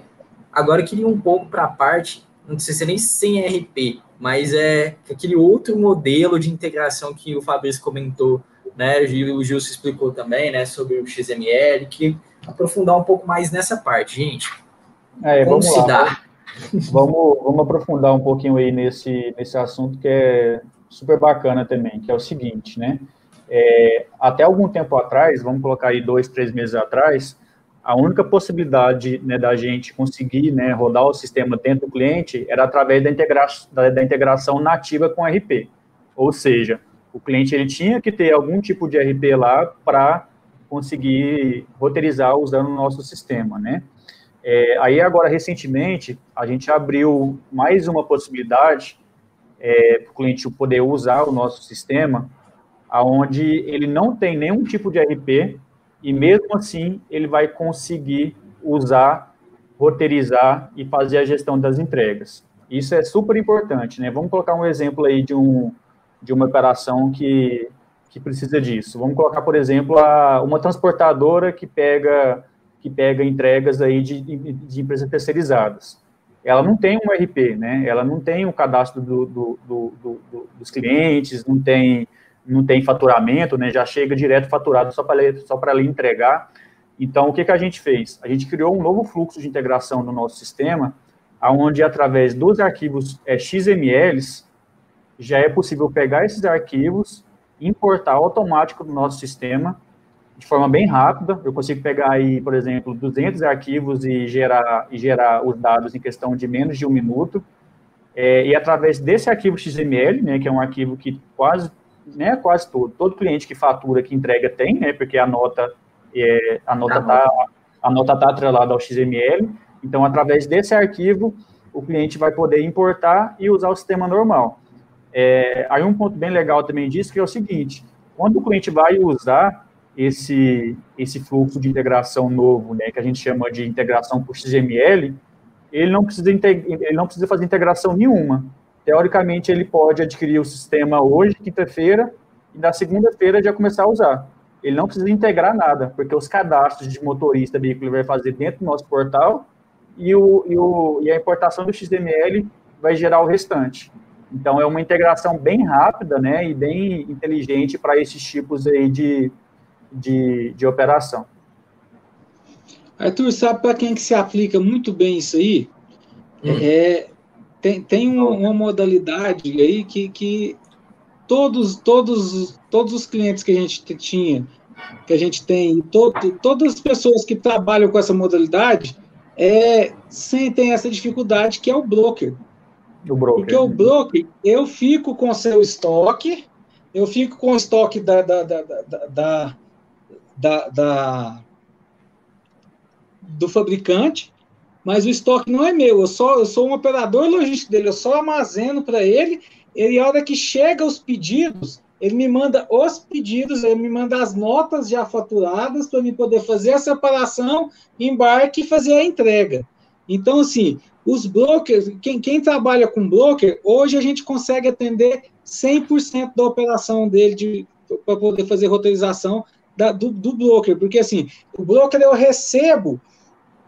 agora eu queria um pouco para a parte, não sei se é nem sem RP, mas é aquele outro modelo de integração que o Fabrício comentou né? O Gil se explicou também, né, sobre o XML, que aprofundar um pouco mais nessa parte, gente. É, Como vamos se lá, dá? (laughs) Vamos, vamos aprofundar um pouquinho aí nesse, nesse assunto que é super bacana também, que é o seguinte, né? É, até algum tempo atrás, vamos colocar aí dois, três meses atrás, a única possibilidade né, da gente conseguir né, rodar o sistema dentro do cliente era através da, integra da, da integração nativa com RP. Ou seja, o cliente ele tinha que ter algum tipo de RP lá para conseguir roteirizar usando o nosso sistema, né? É, aí agora recentemente a gente abriu mais uma possibilidade é, para o cliente poder usar o nosso sistema, aonde ele não tem nenhum tipo de RP e mesmo assim ele vai conseguir usar, roteirizar e fazer a gestão das entregas. Isso é super importante, né? Vamos colocar um exemplo aí de um de uma operação que, que precisa disso. Vamos colocar, por exemplo, a, uma transportadora que pega que pega entregas aí de, de empresas terceirizadas. Ela não tem um RP, né? Ela não tem o um cadastro do, do, do, do, dos clientes, não tem não tem faturamento, né? Já chega direto faturado só para só para entregar. Então, o que, que a gente fez? A gente criou um novo fluxo de integração no nosso sistema, aonde através dos arquivos é, XMLs já é possível pegar esses arquivos, importar automático no nosso sistema, de forma bem rápida. Eu consigo pegar aí, por exemplo, 200 arquivos e gerar, e gerar os dados em questão de menos de um minuto. É, e através desse arquivo XML, né, que é um arquivo que quase, né, quase todo, todo cliente que fatura, que entrega tem, né, porque a nota é, a nota está a nota tá atrelada ao XML. Então, através desse arquivo, o cliente vai poder importar e usar o sistema normal. É, aí um ponto bem legal também disso que é o seguinte, quando o cliente vai usar esse, esse fluxo de integração novo, né, que a gente chama de integração por XML, ele não precisa, ele não precisa fazer integração nenhuma. Teoricamente, ele pode adquirir o sistema hoje, quinta-feira, e na segunda-feira já começar a usar. Ele não precisa integrar nada, porque os cadastros de motorista veículo vai fazer dentro do nosso portal e, o, e, o, e a importação do XML vai gerar o restante. Então, é uma integração bem rápida né, e bem inteligente para esses tipos aí de, de, de operação. Arthur, sabe para quem que se aplica muito bem isso aí? Hum. É, tem tem uma, uma, modalidade aí que, que todos, todos, todos os clientes que a gente tinha, que a gente tem, todo, todas as pessoas que trabalham com essa modalidade, é, sentem essa dificuldade que é o broker. O broker. Porque o broker, eu fico com seu estoque, eu fico com o estoque da, da, da, da, da, da do fabricante, mas o estoque não é meu, eu, só, eu sou um operador logístico dele, eu só armazeno para ele, e a hora que chega os pedidos, ele me manda os pedidos, ele me manda as notas já faturadas para me poder fazer a separação, embarque e fazer a entrega. Então, assim, os brokers, quem, quem trabalha com broker, hoje a gente consegue atender 100% da operação dele para poder fazer roteirização da, do, do broker, porque assim, o broker eu recebo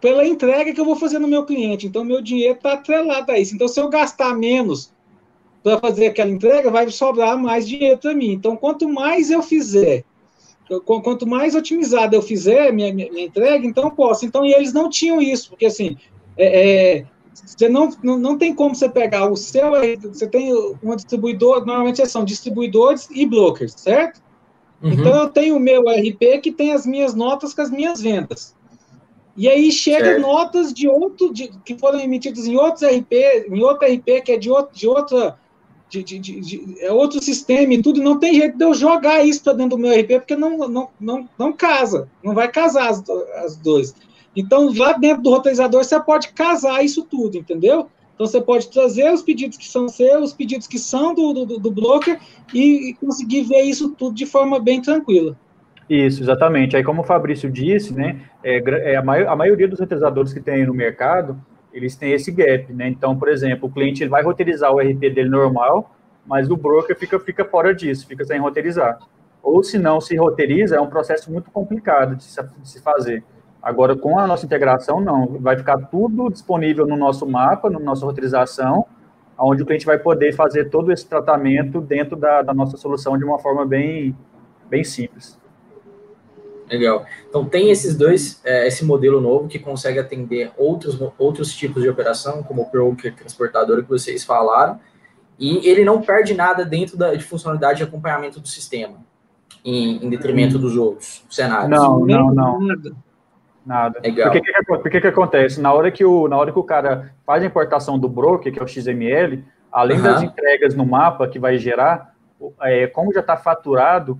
pela entrega que eu vou fazer no meu cliente. Então, meu dinheiro está atrelado a isso. Então, se eu gastar menos para fazer aquela entrega, vai sobrar mais dinheiro para mim. Então, quanto mais eu fizer, quanto mais otimizado eu fizer minha, minha, minha entrega, então posso. Então, e eles não tinham isso, porque assim, é, é, você não, não, não tem como você pegar o seu, você tem um distribuidor, normalmente são distribuidores e brokers, certo? Uhum. Então, eu tenho o meu RP que tem as minhas notas com as minhas vendas. E aí chega notas de outro, de, que foram emitidas em outros RP, em outro RP que é de, outro, de outra, de, de, de, é outro sistema e tudo, não tem jeito de eu jogar isso para dentro do meu RP, porque não, não, não, não casa, não vai casar as, as duas. Então, lá dentro do roteirizador, você pode casar isso tudo, entendeu? Então, você pode trazer os pedidos que são seus, os pedidos que são do, do, do broker e, e conseguir ver isso tudo de forma bem tranquila. Isso, exatamente. Aí, como o Fabrício disse, né, é, é a, a, maioria dos roteirizadores que tem no mercado, eles têm esse gap, né? Então, por exemplo, o cliente vai roteirizar o RP dele normal, mas o broker fica, fica fora disso, fica sem roteirizar. Ou se não se roteiriza, é um processo muito complicado de se, de se fazer. Agora, com a nossa integração, não. Vai ficar tudo disponível no nosso mapa, na nossa roteirização, onde o cliente vai poder fazer todo esse tratamento dentro da, da nossa solução de uma forma bem, bem simples. Legal. Então tem esses dois, é, esse modelo novo que consegue atender outros, outros tipos de operação, como o broker transportador que vocês falaram, e ele não perde nada dentro da, de funcionalidade de acompanhamento do sistema, em, em detrimento hum. dos outros cenários. Não, não, não. Nada. Legal. Porque que, que, acontece? Na hora que, o, na hora que o cara faz a importação do broker, que é o XML, além uhum. das entregas no mapa que vai gerar, é, como já está faturado,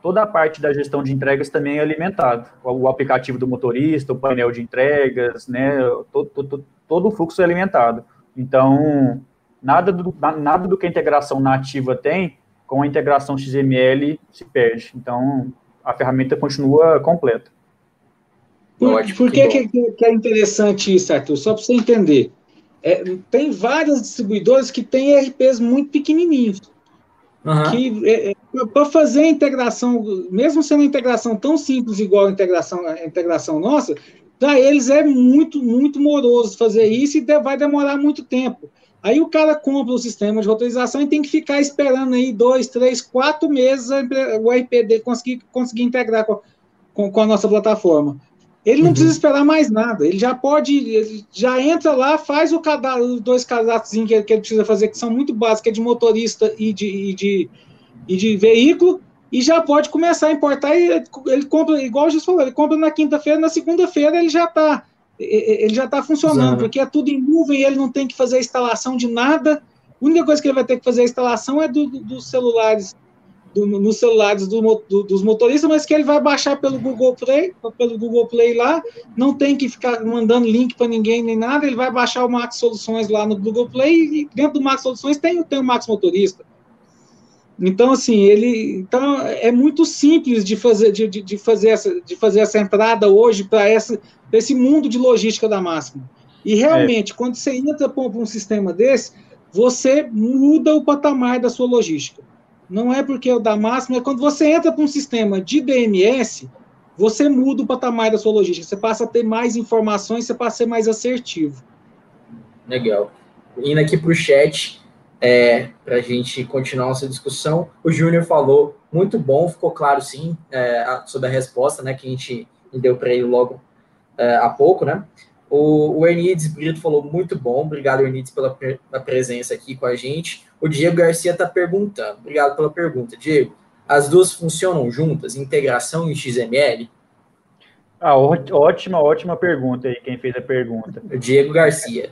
toda a parte da gestão de entregas também é alimentado. O aplicativo do motorista, o painel de entregas, né, todo, todo, todo o fluxo é alimentado. Então, nada do, nada do que a integração nativa tem, com a integração XML se perde. Então, a ferramenta continua completa. Por, por que, que, que, é interessante isso, Arthur? Só para você entender. É, tem vários distribuidores que têm RPs muito pequenininhos. Uhum. Que é, é para fazer a integração, mesmo sendo uma integração tão simples igual a integração, a integração nossa, para eles é muito, muito moroso fazer isso e vai demorar muito tempo. Aí o cara compra o sistema de roteirização e tem que ficar esperando aí dois, três, quatro meses o dele conseguir, conseguir integrar com, com, com a nossa plataforma. Ele não uhum. precisa esperar mais nada. Ele já pode, ele já entra lá, faz o cadastro, os dois cadastros que, que ele precisa fazer, que são muito básicos, é de motorista e de, e de, e de veículo, e já pode começar a importar. E ele compra, igual o Jesus falou, ele compra na quinta-feira, na segunda-feira ele já está ele já está funcionando, Exato. porque é tudo em nuvem, ele não tem que fazer a instalação de nada. A única coisa que ele vai ter que fazer a instalação é do, do, dos celulares do, nos celulares do, do, dos motoristas, mas que ele vai baixar pelo Google Play, pelo Google Play lá, não tem que ficar mandando link para ninguém nem nada, ele vai baixar o Max Soluções lá no Google Play e dentro do Max Soluções tem, tem o Max Motorista. Então, assim, ele então, é muito simples de fazer, de, de fazer, essa, de fazer essa entrada hoje para esse mundo de logística da máxima. E realmente, é. quando você entra para um sistema desse, você muda o patamar da sua logística. Não é porque é o da máxima, é quando você entra para um sistema de DMS, você muda o patamar da sua logística. Você passa a ter mais informações, você passa a ser mais assertivo. Legal. Indo aqui para o chat, é, para a gente continuar nossa discussão. O Júnior falou, muito bom, ficou claro sim é, sobre a resposta né, que a gente deu para ele logo é, há pouco, né? O, o Ernides Brito falou muito bom, obrigado Ernides pela, pela presença aqui com a gente. O Diego Garcia está perguntando, obrigado pela pergunta, Diego. As duas funcionam juntas, integração e XML? Ah, ótima, ótima pergunta aí, quem fez a pergunta. O Diego Garcia.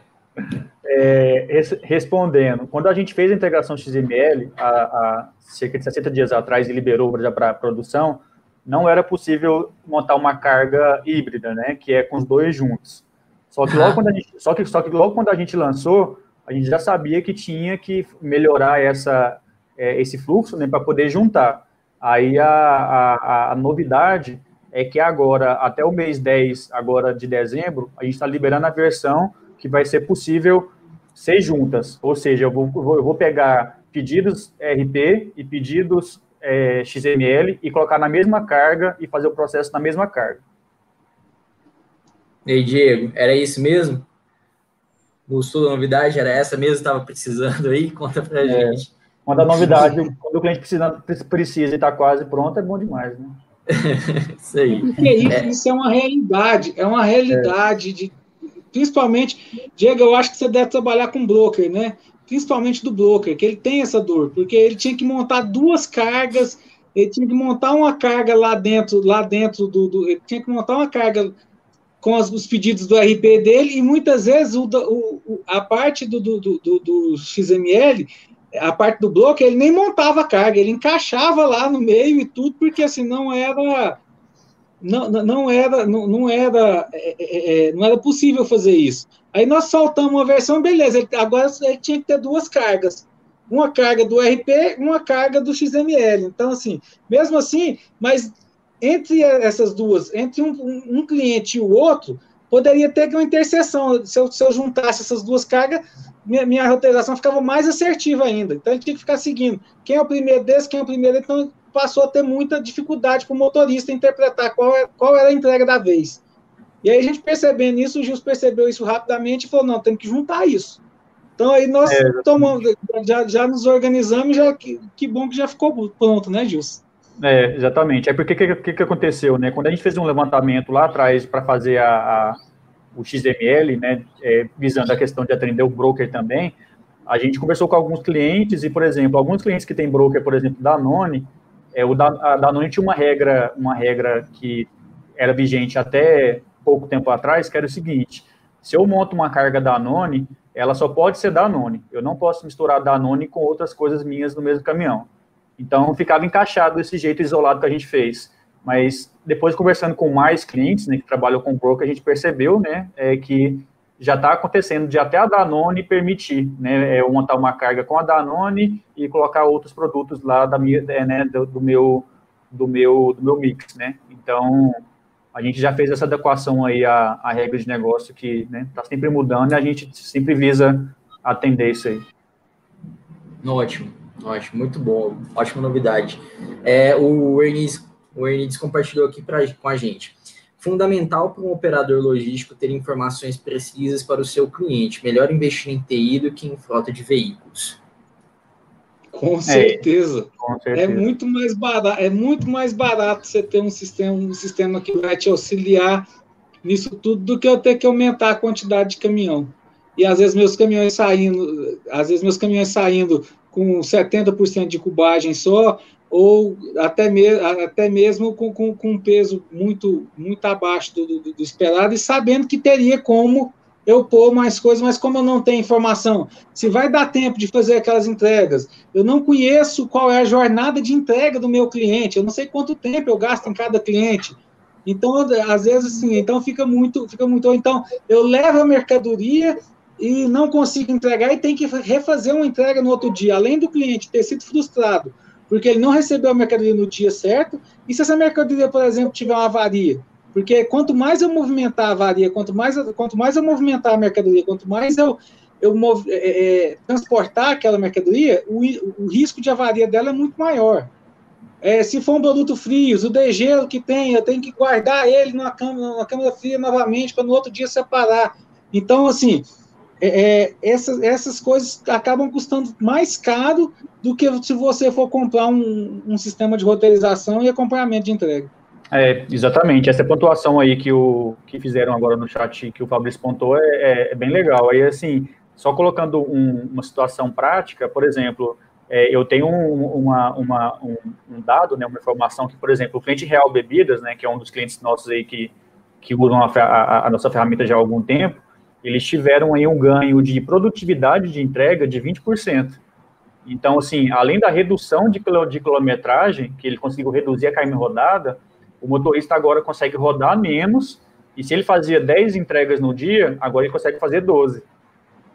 É, res, respondendo, quando a gente fez a integração XML, há, cerca de 60 dias atrás, e liberou já para produção, não era possível montar uma carga híbrida, né, que é com os dois juntos. Só que logo quando a gente, só que, só que logo quando a gente lançou, a gente já sabia que tinha que melhorar essa, é, esse fluxo, né, para poder juntar. Aí a, a, a novidade é que agora, até o mês 10 agora de dezembro, a gente está liberando a versão que vai ser possível ser juntas. Ou seja, eu vou, eu vou pegar pedidos RP e pedidos é, XML e colocar na mesma carga e fazer o processo na mesma carga. E aí, Diego, era isso mesmo? Gostou da novidade? Era essa mesmo? Estava precisando aí? (laughs) Conta pra é, gente. Quando a novidade, quando o cliente precisa, precisa e está quase pronto, é bom demais, né? (laughs) isso aí. Porque isso é. isso é uma realidade, é uma realidade é. de principalmente, Diego, eu acho que você deve trabalhar com broker, né? Principalmente do broker, que ele tem essa dor, porque ele tinha que montar duas cargas, ele tinha que montar uma carga lá dentro, lá dentro do, do ele tinha que montar uma carga com as, os pedidos do RP dele, e muitas vezes o, o, a parte do, do, do, do XML, a parte do bloco, ele nem montava a carga, ele encaixava lá no meio e tudo, porque assim não era não, não era, não, não era, é, é, é, não era possível fazer isso. Aí nós soltamos uma versão, beleza, ele, agora ele tinha que ter duas cargas. Uma carga do RP, uma carga do XML. Então, assim, mesmo assim, mas entre essas duas, entre um, um, cliente e o outro, poderia ter uma interseção. Se eu, se eu juntasse essas duas cargas, minha, minha roteirização ficava mais assertiva ainda. Então, a gente tinha que ficar seguindo. Quem é o primeiro desse, quem é o primeiro. Então, passou a ter muita dificuldade para o motorista interpretar qual, é, qual era a entrega da vez. E aí a gente percebendo isso, o Gils percebeu isso rapidamente e falou, não, temos que juntar isso. Então aí nós é, tomamos, já, já nos organizamos, já que, que bom que já ficou pronto, né, Gils? É, exatamente. É porque o que, que, que, aconteceu, né? Quando a gente fez um levantamento lá atrás para fazer a, a, o XML, né, é, visando a questão de atender o broker também, a gente conversou com alguns clientes e, por exemplo, alguns clientes que têm broker, por exemplo, da None, é, o da, a Danone tinha uma regra, uma regra que era vigente até pouco tempo atrás, que era o seguinte: se eu monto uma carga Danone, ela só pode ser Danone. Eu não posso misturar Danone com outras coisas minhas no mesmo caminhão. Então ficava encaixado desse jeito isolado que a gente fez. Mas depois conversando com mais clientes, né, que trabalham com broker, a gente percebeu, né, é que já está acontecendo de até a Danone permitir, né, é, montar uma carga com a Danone e colocar outros produtos lá da minha, é, né, do, do, meu do meu do meu mix, né? Então a gente já fez essa adequação aí à, à regra de negócio que está né, tá sempre mudando e a gente sempre visa atender isso aí. Ótimo, ótimo, muito bom, ótima novidade. É, o Ernis, o Ernis compartilhou aqui pra, com a gente fundamental para um operador logístico ter informações precisas para o seu cliente. Melhor investir em TI do que em frota de veículos. Com certeza. É, com certeza. é muito mais barato, é muito mais barato você ter um sistema, um sistema que vai te auxiliar nisso tudo do que eu ter que aumentar a quantidade de caminhão. E às vezes meus caminhões saindo, às vezes meus caminhões saindo com 70% de cubagem só, ou até, me, até mesmo com, com, com, um peso muito, muito abaixo do, do, do, esperado, e sabendo que teria como eu pôr mais coisas, mas como eu não tenho informação, se vai dar tempo de fazer aquelas entregas, eu não conheço qual é a jornada de entrega do meu cliente, eu não sei quanto tempo eu gasto em cada cliente. Então, às vezes, assim, então fica muito, fica muito. Então, eu levo a mercadoria e não consigo entregar e tem que refazer uma entrega no outro dia, além do cliente ter sido frustrado porque ele não recebeu a mercadoria no dia certo, e se essa mercadoria, por exemplo, tiver uma avaria, porque quanto mais eu movimentar a avaria, quanto mais, quanto mais eu movimentar a mercadoria, quanto mais eu, eu é, é, transportar aquela mercadoria, o, o risco de avaria dela é muito maior. É, se for um produto frio, o degelo que tem, eu tenho que guardar ele numa câmera, numa câmera fria novamente para no outro dia separar. Então, assim, é, é, essas, essas coisas acabam custando mais caro do que se você for comprar um, um sistema de roteirização e acompanhamento de entrega. É, exatamente. Essa pontuação aí que, o, que fizeram agora no chat, que o Fabrício pontou, é, é, é bem legal. Aí, assim, só colocando um, uma situação prática, por exemplo, é, eu tenho um, uma, uma, um, um, dado, né, uma informação que, por exemplo, o cliente Real Bebidas, né, que é um dos clientes nossos aí que, que usam a, a, a nossa ferramenta já há algum tempo, eles tiveram aí um ganho de produtividade de entrega de 20%. Então, assim, além da redução de, de quilometragem, que ele conseguiu reduzir a carga rodada, o motorista agora consegue rodar menos, e se ele fazia 10 entregas no dia, agora ele consegue fazer 12.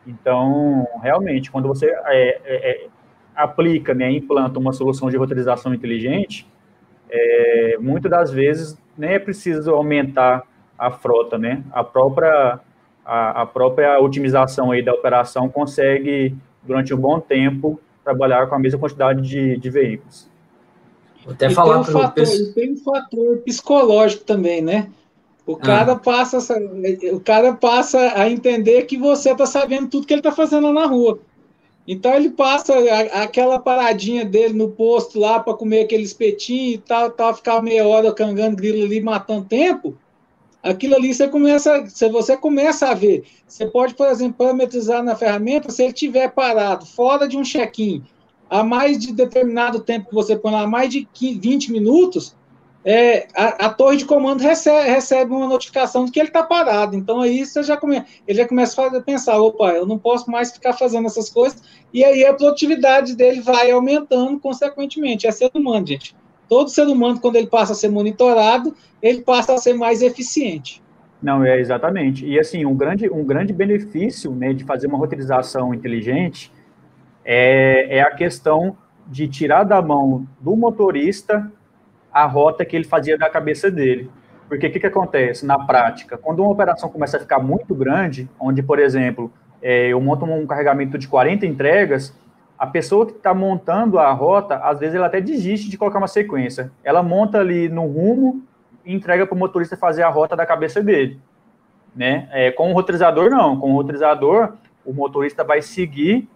Então, realmente, quando você é, é, é, aplica, né, implanta uma solução de roteirização inteligente, é, muitas das vezes nem é preciso aumentar a frota, né? A própria a, a própria otimização aí da operação consegue, durante um bom tempo, trabalhar com a mesma quantidade de, de veículos. Vou até e falar tem um, fator, tem um fator psicológico também, né? O ah. cara, ah. passa, o cara passa a entender que você está sabendo tudo que ele está fazendo lá na rua. Então ele passa aquela paradinha dele no posto lá para comer aquele espetinho e tal, tal, ficar meia hora cangando grilo ali, matando tempo aquilo ali você começa, você começa a ver. Você pode, por exemplo, parametrizar na ferramenta se ele estiver parado fora de um check-in a mais de determinado tempo que você põe lá, mais de 20 minutos, é, a, a, torre de comando recebe, recebe, uma notificação de que ele está parado. Então aí você já come, ele já começa a pensar, opa, eu não posso mais ficar fazendo essas coisas, e aí a produtividade dele vai aumentando consequentemente. É ser humano, gente. Todo ser humano, quando ele passa a ser monitorado, ele passa a ser mais eficiente. Não, é exatamente. E assim, um grande, um grande benefício né, de fazer uma roteirização inteligente é, é a questão de tirar da mão do motorista a rota que ele fazia da cabeça dele. Porque o que, que acontece na prática? Quando uma operação começa a ficar muito grande, onde, por exemplo, é, eu monto um carregamento de 40 entregas, a pessoa que está montando a rota, às vezes ela até desiste de colocar uma sequência. Ela monta ali no rumo e entrega para o motorista fazer a rota da cabeça dele. Né? É, com o roteirizador, não. Com o roteirizador, o motorista vai seguir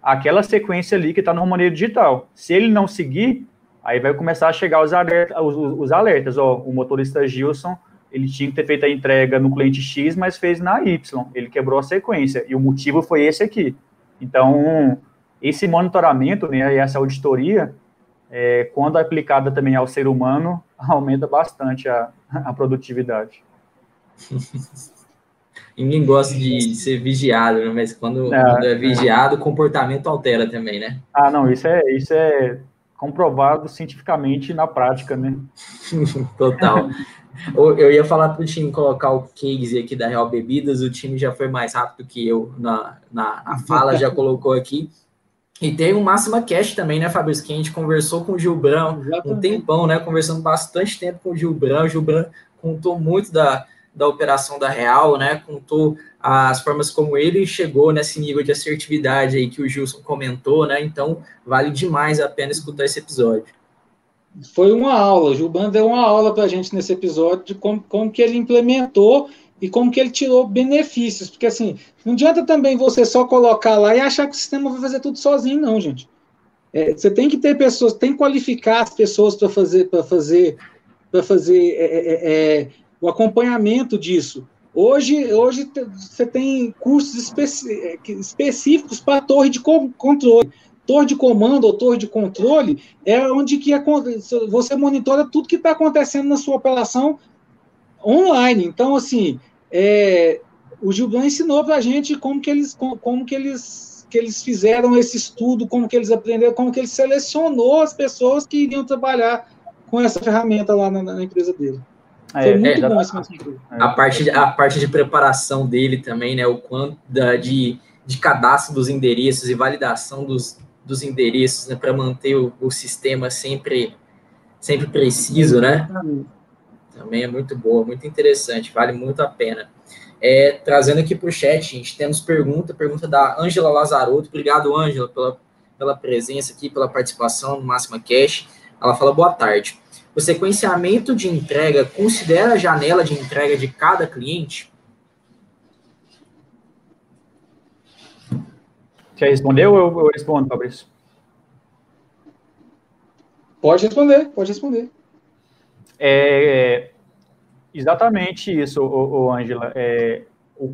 aquela sequência ali que está no maneiro digital. Se ele não seguir, aí vai começar a chegar os alertas. Os, os alertas. Ó, o motorista Gilson, ele tinha que ter feito a entrega no cliente X, mas fez na Y. Ele quebrou a sequência. E o motivo foi esse aqui. Então, esse monitoramento né, e essa auditoria, é, quando aplicada também ao ser humano, (laughs) aumenta bastante a, a produtividade. (laughs) Ninguém gosta de ser vigiado, né? mas quando é, quando é vigiado, o comportamento altera também, né? Ah, não, isso é, isso é comprovado cientificamente na prática, né? (laughs) Total. eu ia falar para o time colocar o case aqui da Real Bebidas, o time já foi mais rápido que eu na, na, na fala, já colocou aqui. E tem o Máxima Cash também, né, Fabrício? Que a gente conversou com o Gilbrão um tempão, né? Conversando bastante tempo com o Gilbrão. O Gilbrão contou muito da, da operação da Real, né? Contou as formas como ele chegou nesse nível de assertividade aí que o Gilson comentou, né? Então, vale demais a pena escutar esse episódio. Foi uma aula, o Gilban deu uma aula para a gente nesse episódio de como, como que ele implementou e como que ele tirou benefícios, porque assim, não adianta também você só colocar lá e achar que o sistema vai fazer tudo sozinho, não, gente. É, você tem que ter pessoas, tem que qualificar as pessoas para fazer, para fazer, para fazer é, é, é, é, o acompanhamento disso. Hoje, hoje você tem cursos especi específicos para torre de controle. Torre de comando ou torre de controle é onde que você monitora tudo que está acontecendo na sua operação online. Então, assim, é, o Gilbran ensinou para a gente como que eles, como, como que eles, que eles fizeram esse estudo, como que eles aprenderam, como que ele selecionou as pessoas que iriam trabalhar com essa ferramenta lá na, na empresa dele. É, Foi muito é, bom esse a parte, a parte de preparação dele também, né? O quanto da, de, de cadastro dos endereços e validação dos, dos endereços, né? Para manter o, o sistema sempre, sempre preciso, né? Também é muito boa, muito interessante, vale muito a pena. É, trazendo aqui para o chat, gente, temos pergunta, pergunta da Ângela Lazarotto. Obrigado, Ângela, pela, pela presença aqui, pela participação no Máxima Cash. Ela fala boa tarde. O sequenciamento de entrega considera a janela de entrega de cada cliente? Quer responder ou eu, eu respondo, Fabrício? Pode responder, pode responder. É, exatamente isso, Ângela. É, o,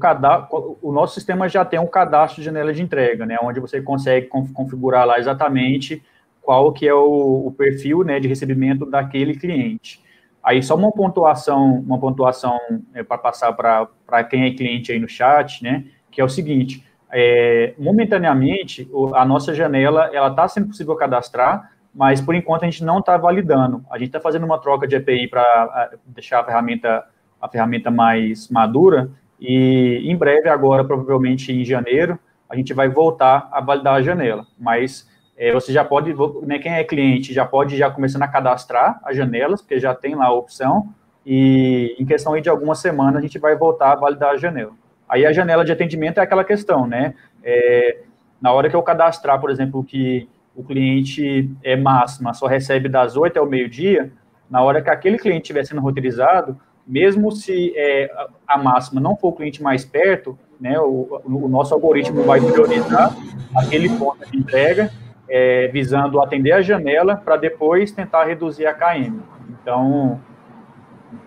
o nosso sistema já tem um cadastro de janela de entrega, né, onde você consegue configurar lá exatamente qual que é o, o perfil né, de recebimento daquele cliente. Aí só uma pontuação, uma pontuação é, para passar para quem é cliente aí no chat, né, que é o seguinte, é, momentaneamente a nossa janela ela está sendo possível cadastrar, mas por enquanto a gente não está validando. A gente está fazendo uma troca de API para deixar a ferramenta a ferramenta mais madura e em breve agora provavelmente em janeiro a gente vai voltar a validar a janela, mas é, você já pode, né, quem é cliente já pode já começando a cadastrar as janelas, porque já tem lá a opção, e em questão de algumas semanas a gente vai voltar a validar a janela. Aí a janela de atendimento é aquela questão, né? É, na hora que eu cadastrar, por exemplo, que o cliente é máxima, só recebe das 8 ao meio-dia, na hora que aquele cliente estiver sendo roteirizado, mesmo se é, a máxima não for o cliente mais perto, né, o, o nosso algoritmo vai priorizar aquele ponto de entrega é, visando atender a janela para depois tentar reduzir a KM. Então,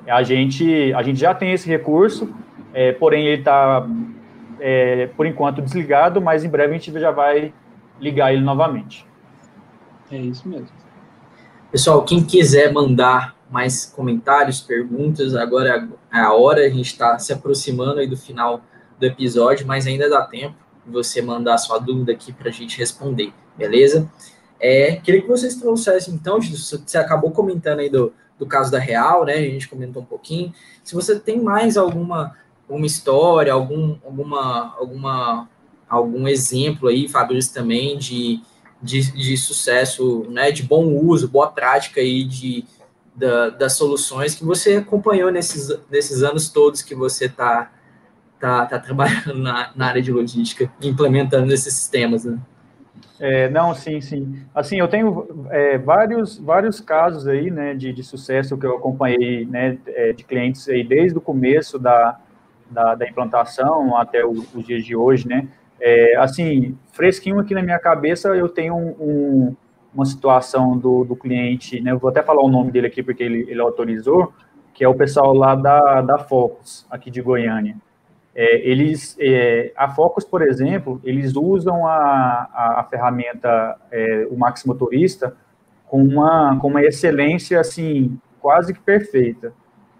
a gente, a gente já tem esse recurso, é, porém ele está, é, por enquanto, desligado, mas em breve a gente já vai ligar ele novamente. É isso mesmo. Pessoal, quem quiser mandar mais comentários, perguntas, agora é a hora, a gente está se aproximando aí do final do episódio, mas ainda dá tempo de você mandar sua dúvida aqui para a gente responder beleza? É, queria que vocês trouxessem, então, você acabou comentando aí do, do caso da Real, né? A gente comentou um pouquinho. Se você tem mais alguma uma história, algum, alguma, alguma, algum exemplo aí, Fabrício, também, de, de, de sucesso, né? De bom uso, boa prática aí de, da, das soluções que você acompanhou nesses, nesses anos todos que você está tá, tá trabalhando na, na área de logística, implementando esses sistemas, né? É, não, sim, sim. Assim, eu tenho é, vários, vários casos aí, né, de, de sucesso que eu acompanhei, né, é, de clientes aí desde o começo da, da, da implantação até o, os dias de hoje, né. É, assim, fresquinho aqui na minha cabeça, eu tenho um, um, uma situação do, do cliente, né, eu vou até falar o nome dele aqui porque ele, ele autorizou, que é o pessoal lá da, da Focus, aqui de Goiânia. É, eles, é, a Focus, por exemplo, eles usam a, a, a ferramenta, é, o Max Motorista, com uma, com uma excelência, assim, quase que perfeita.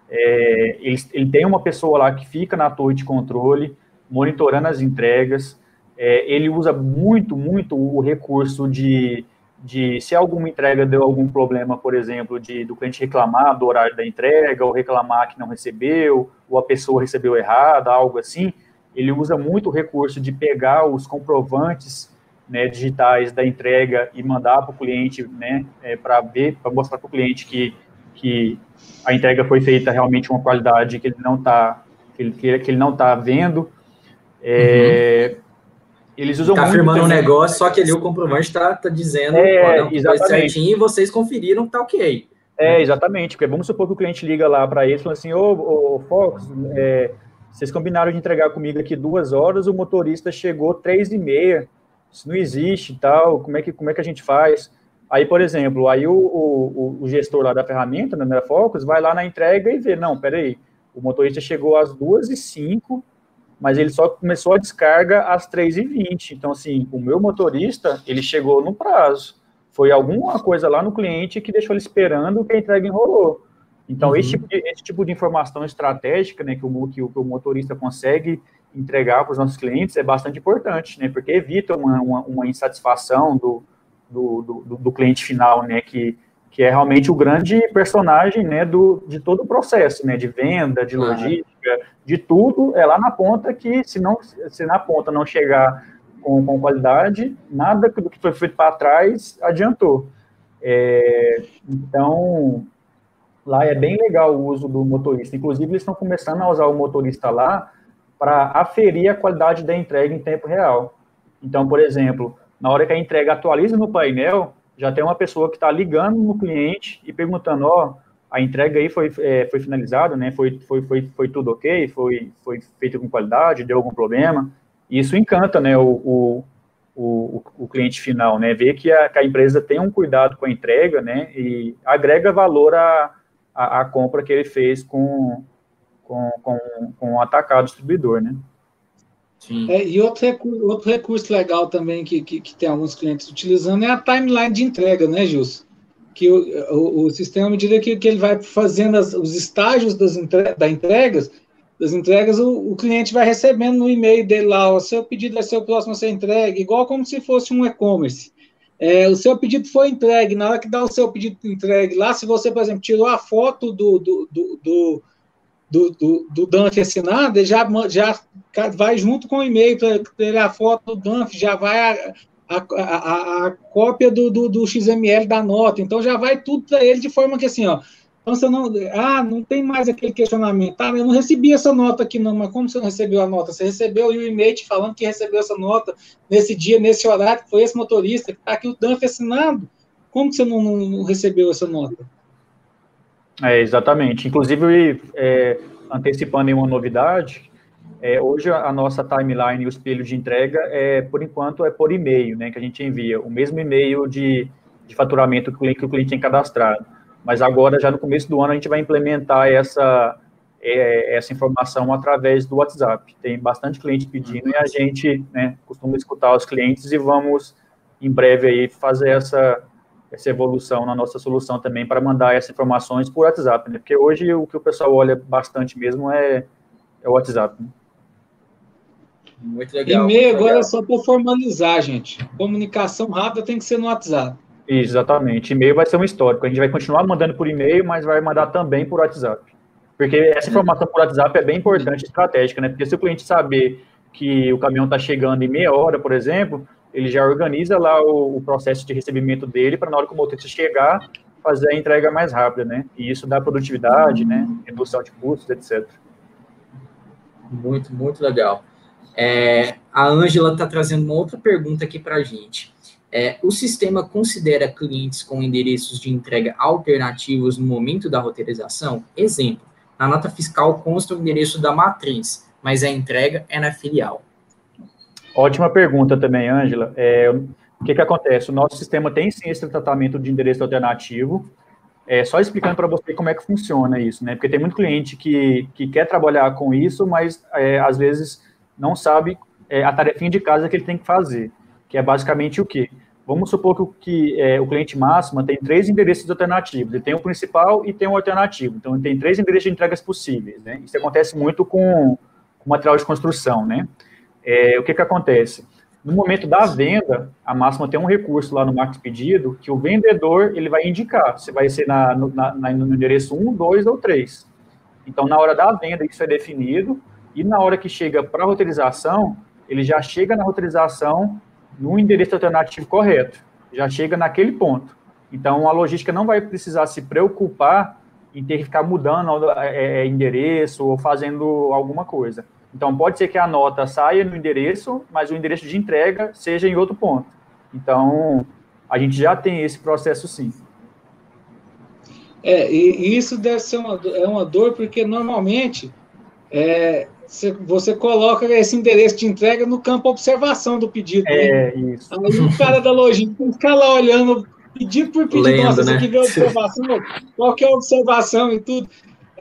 É, ele, ele, tem uma pessoa lá que fica na torre de controle, monitorando as entregas, é, ele usa muito, muito o recurso de de se alguma entrega deu algum problema, por exemplo, de do cliente reclamar do horário da entrega, ou reclamar que não recebeu, ou a pessoa recebeu errado, algo assim, ele usa muito o recurso de pegar os comprovantes né, digitais da entrega e mandar para o cliente, né, é, para ver, para mostrar para o cliente que, que a entrega foi feita realmente uma qualidade que ele não está que ele, que ele não está vendo. É, uhum eles usam tá firmando um negócio, só que ali o comprovante está tá dizendo é, exatamente. certinho e vocês conferiram que tá ok. É, exatamente, porque vamos supor que o cliente liga lá para eles e fala assim, ô, ô Fox, é, vocês combinaram de entregar comigo aqui duas horas, o motorista chegou três e meia, isso não existe e tal, como é que, como é que a gente faz? Aí, por exemplo, aí o, o, o gestor lá da ferramenta, né, da Focus, vai lá na entrega e vê, não, peraí, o motorista chegou às duas e cinco, mas ele só começou a descarga às 3h20. Então, assim, o meu motorista, ele chegou no prazo. Foi alguma coisa lá no cliente que deixou ele esperando que a entrega enrolou. Então, uhum. esse, tipo de, esse tipo de informação estratégica, né, que o, que o, que o motorista consegue entregar para os nossos clientes é bastante importante, né? Porque evita uma, uma, uma insatisfação do, do, do, do, cliente final, né? Que, que é realmente o grande personagem, né? Do, de todo o processo, né? De venda, de logística, de tudo é lá na ponta que se não se na ponta não chegar com, com qualidade, nada do que foi feito para trás adiantou. É, então lá é bem legal o uso do motorista. Inclusive eles estão começando a usar o motorista lá para aferir a qualidade da entrega em tempo real. Então, por exemplo, na hora que a entrega atualiza no painel, já tem uma pessoa que está ligando no cliente e perguntando, ó, oh, a entrega aí foi, é, foi finalizada, né? Foi, foi, foi, foi tudo ok? Foi, foi feito com qualidade? Deu algum problema? E isso encanta, né, o, o, o, o cliente final, né? Ver que a, que a, empresa tem um cuidado com a entrega, né? E agrega valor à, à, à compra que ele fez com, com, com, com o atacado distribuidor, né? É, e outro recurso, outro recurso legal também que, que, que, tem alguns clientes utilizando é a timeline de entrega, né, Gilson? Que o, o, o sistema, à medida que, que ele vai fazendo as, os estágios das, entre, da entregas, das entregas, o, o, cliente vai recebendo no e-mail dele lá, o seu pedido vai ser o próximo a ser entregue, igual como se fosse um e-commerce. É, o seu pedido foi entregue, na hora que dá o seu pedido entregue lá, se você, por exemplo, tirou a foto do, do, do, do do, do, do Danf assinado, ele já, já vai junto com o e-mail ter a foto do Danf, já vai a, a, a, a cópia do, do, do, XML da nota, então já vai tudo para ele de forma que assim, ó, então você não, ah, não tem mais aquele questionamento, tá, eu não recebi essa nota aqui não, mas como você não recebeu a nota? Você recebeu o e-mail te falando que recebeu essa nota nesse dia, nesse horário, que foi esse motorista, que está aqui o Danf assinado, como que você não, não, não recebeu essa nota? É, exatamente. Inclusive, é, antecipando uma novidade, é, hoje a nossa timeline e o espelho de entrega, é, por enquanto, é por e-mail, né, que a gente envia, o mesmo e-mail de, de faturamento que o, que o cliente tem cadastrado. Mas agora, já no começo do ano, a gente vai implementar essa, é, essa informação através do WhatsApp. Tem bastante cliente pedindo e a gente né, costuma escutar os clientes e vamos, em breve, aí, fazer essa, essa evolução na nossa solução também para mandar essas informações por WhatsApp, né? Porque hoje o que o pessoal olha bastante mesmo é, é o WhatsApp. Né? Muito legal. E-mail agora é só para formalizar, gente. Comunicação rápida tem que ser no WhatsApp. Exatamente. E-mail vai ser um histórico. A gente vai continuar mandando por e-mail, mas vai mandar também por WhatsApp. Porque essa informação por WhatsApp é bem importante, estratégica, né? Porque se o cliente saber que o caminhão está chegando em meia hora, por exemplo, ele já organiza lá o, o processo de recebimento dele para na hora que o motorista chegar, fazer a entrega mais rápida, né? E isso dá produtividade, né? Redução de custos, etc. Muito, muito legal. É, a Ângela está trazendo uma outra pergunta aqui para a gente. É, o sistema considera clientes com endereços de entrega alternativos no momento da roteirização? Exemplo, na nota fiscal consta o endereço da matriz, mas a entrega é na filial. Ótima pergunta também, Ângela. É, o que, que acontece? O nosso sistema tem sim esse tratamento de endereço alternativo. É, só explicando para você como é que funciona isso, né? Porque tem muito cliente que, que quer trabalhar com isso, mas é, às vezes não sabe é, a tarefinha de casa que ele tem que fazer, que é basicamente o quê? Vamos supor que, o, que é, o cliente máximo tem três endereços alternativos. Ele tem o principal e tem o alternativo. Então, ele tem três endereços de entregas possíveis, né? Isso acontece muito com, com material de construção, né? É, o que, que acontece? No momento da venda, a máxima tem um recurso lá no marco pedido que o vendedor ele vai indicar se vai ser na, no, na, no endereço 1, 2 ou 3. Então, na hora da venda, isso é definido, e na hora que chega para a roteirização, ele já chega na roteirização no endereço alternativo correto, já chega naquele ponto. Então, a logística não vai precisar se preocupar em ter que ficar mudando é, é endereço ou fazendo alguma coisa. Então, pode ser que a nota saia no endereço, mas o endereço de entrega seja em outro ponto. Então, a gente já tem esse processo sim. É, e isso deve ser uma, é uma dor, porque normalmente é, você coloca esse endereço de entrega no campo observação do pedido. É, né? isso. Aí o cara da logística fica lá olhando pedido por pedido, Lendo, nossa, né? aqui vê a observação, qual que é a observação e tudo.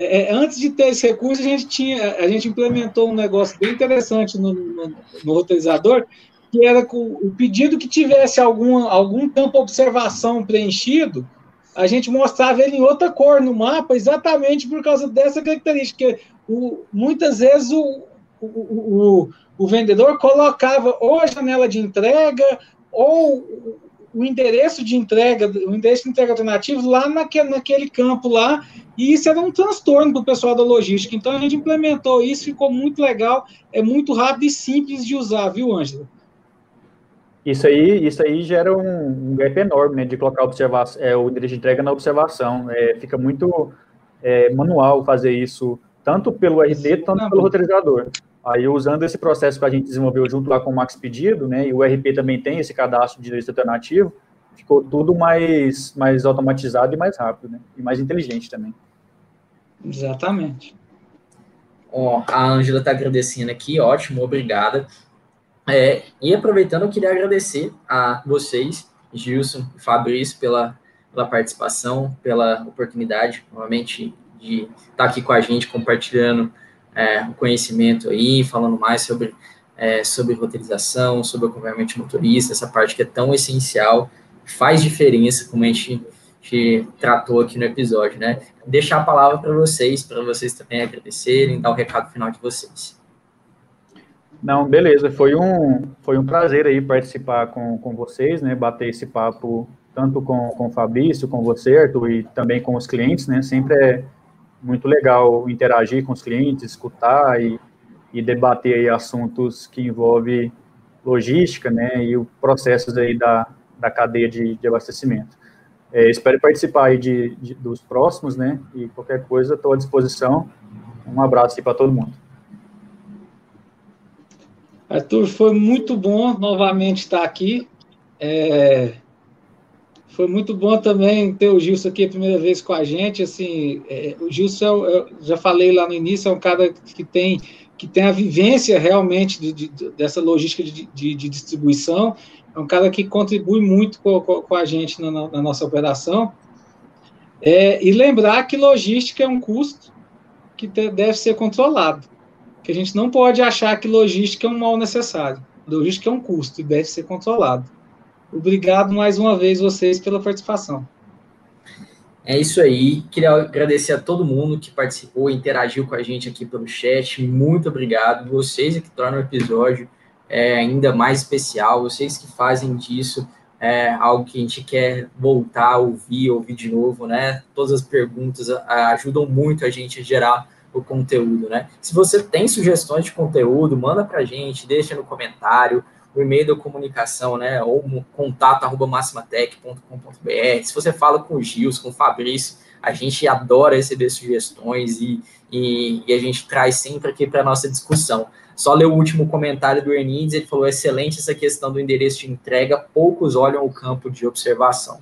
É, é, antes de ter esse recurso, a gente tinha, a gente implementou um negócio bem interessante no, no, no roteirizador, que era com o pedido que tivesse algum, algum campo observação preenchido, a gente mostrava ele em outra cor no mapa, exatamente por causa dessa característica. O, muitas vezes o, o, o, o vendedor colocava ou a janela de entrega ou o endereço de entrega, o endereço de entrega alternativo lá naquele, naquele campo lá, e isso era um transtorno para o pessoal da logística. Então a gente implementou isso, ficou muito legal, é muito rápido e simples de usar, viu, Ângela? Isso aí, isso aí gera um, um gap enorme, né, de colocar observação, é, o endereço de entrega na observação. É, fica muito é, manual fazer isso, tanto pelo RT, tanto pelo roteirizador. Aí, usando esse processo que a gente desenvolveu junto lá com o Max Pedido, né, e o RP também tem esse cadastro de endereço alternativo, ficou tudo mais, mais automatizado e mais rápido, né, e mais inteligente também. Exatamente. Ó, a Ângela está agradecendo aqui, ótimo, obrigada. É, e aproveitando, eu queria agradecer a vocês, Gilson e Fabrício, pela, pela participação, pela oportunidade, novamente, de estar aqui com a gente, compartilhando é, o conhecimento aí, falando mais sobre, é, sobre roteirização, sobre acompanhamento de motorista, essa parte que é tão essencial, faz diferença, como a gente, a gente tratou aqui no episódio, né? Deixar a palavra para vocês, para vocês também agradecerem, dar o recado final de vocês. Não, beleza, foi um, foi um prazer aí participar com, com vocês, né, bater esse papo tanto com, com o Fabrício, com você, Arthur, e também com os clientes, né, sempre é muito legal interagir com os clientes, escutar e, e debater assuntos que envolvem logística, né, e os processos aí da, da cadeia de, de abastecimento. É, espero participar aí de, de, dos próximos, né, e qualquer coisa estou à disposição. Um abraço aí para todo mundo. Arthur, foi muito bom novamente estar aqui. É, foi muito bom também ter o Gilson aqui a primeira vez com a gente. Assim, é, o Gilson, eu já falei lá no início, é um cara que tem, que tem a vivência realmente de, de, dessa logística de, de, distribuição. É um cara que contribui muito com, com a gente na, na nossa operação. É, e lembrar que logística é um custo que deve ser controlado. Que a gente não pode achar que logística é um mal necessário. Logística é um custo e deve ser controlado. Obrigado mais uma vez vocês pela participação. É isso aí. Queria agradecer a todo mundo que participou, interagiu com a gente aqui pelo chat. Muito obrigado. Vocês é que tornam o episódio é, ainda mais especial. Vocês que fazem disso é, algo que a gente quer voltar ouvir, ouvir de novo, né? Todas as perguntas ajudam muito a gente a gerar o conteúdo, né? Se você tem sugestões de conteúdo, manda para a gente, deixa no comentário o e-mail da comunicação, né? Ou contato arroba maximatec.com.br. Se você fala com o Gils, com o Fabrício, a gente adora receber sugestões e, e, e a gente traz sempre aqui para nossa discussão. Só ler o último comentário do Ernides, ele falou: excelente essa questão do endereço de entrega, poucos olham o campo de observação.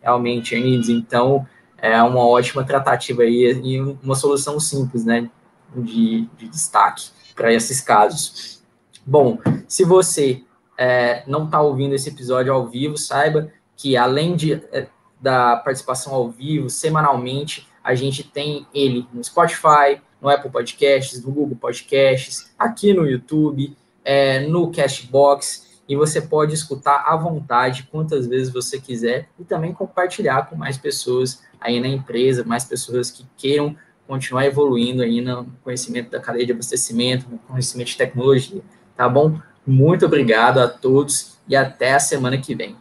Realmente, Ernides, então é uma ótima tratativa aí e uma solução simples, né? De, de destaque para esses casos. Bom, se você é, não está ouvindo esse episódio ao vivo, saiba que além de, é, da participação ao vivo, semanalmente, a gente tem ele no Spotify, no Apple Podcasts, no Google Podcasts, aqui no YouTube, é, no Cashbox, e você pode escutar à vontade quantas vezes você quiser e também compartilhar com mais pessoas aí na empresa, mais pessoas que queiram continuar evoluindo aí no conhecimento da cadeia de abastecimento, no conhecimento de tecnologia, tá bom? Muito obrigado a todos e até a semana que vem.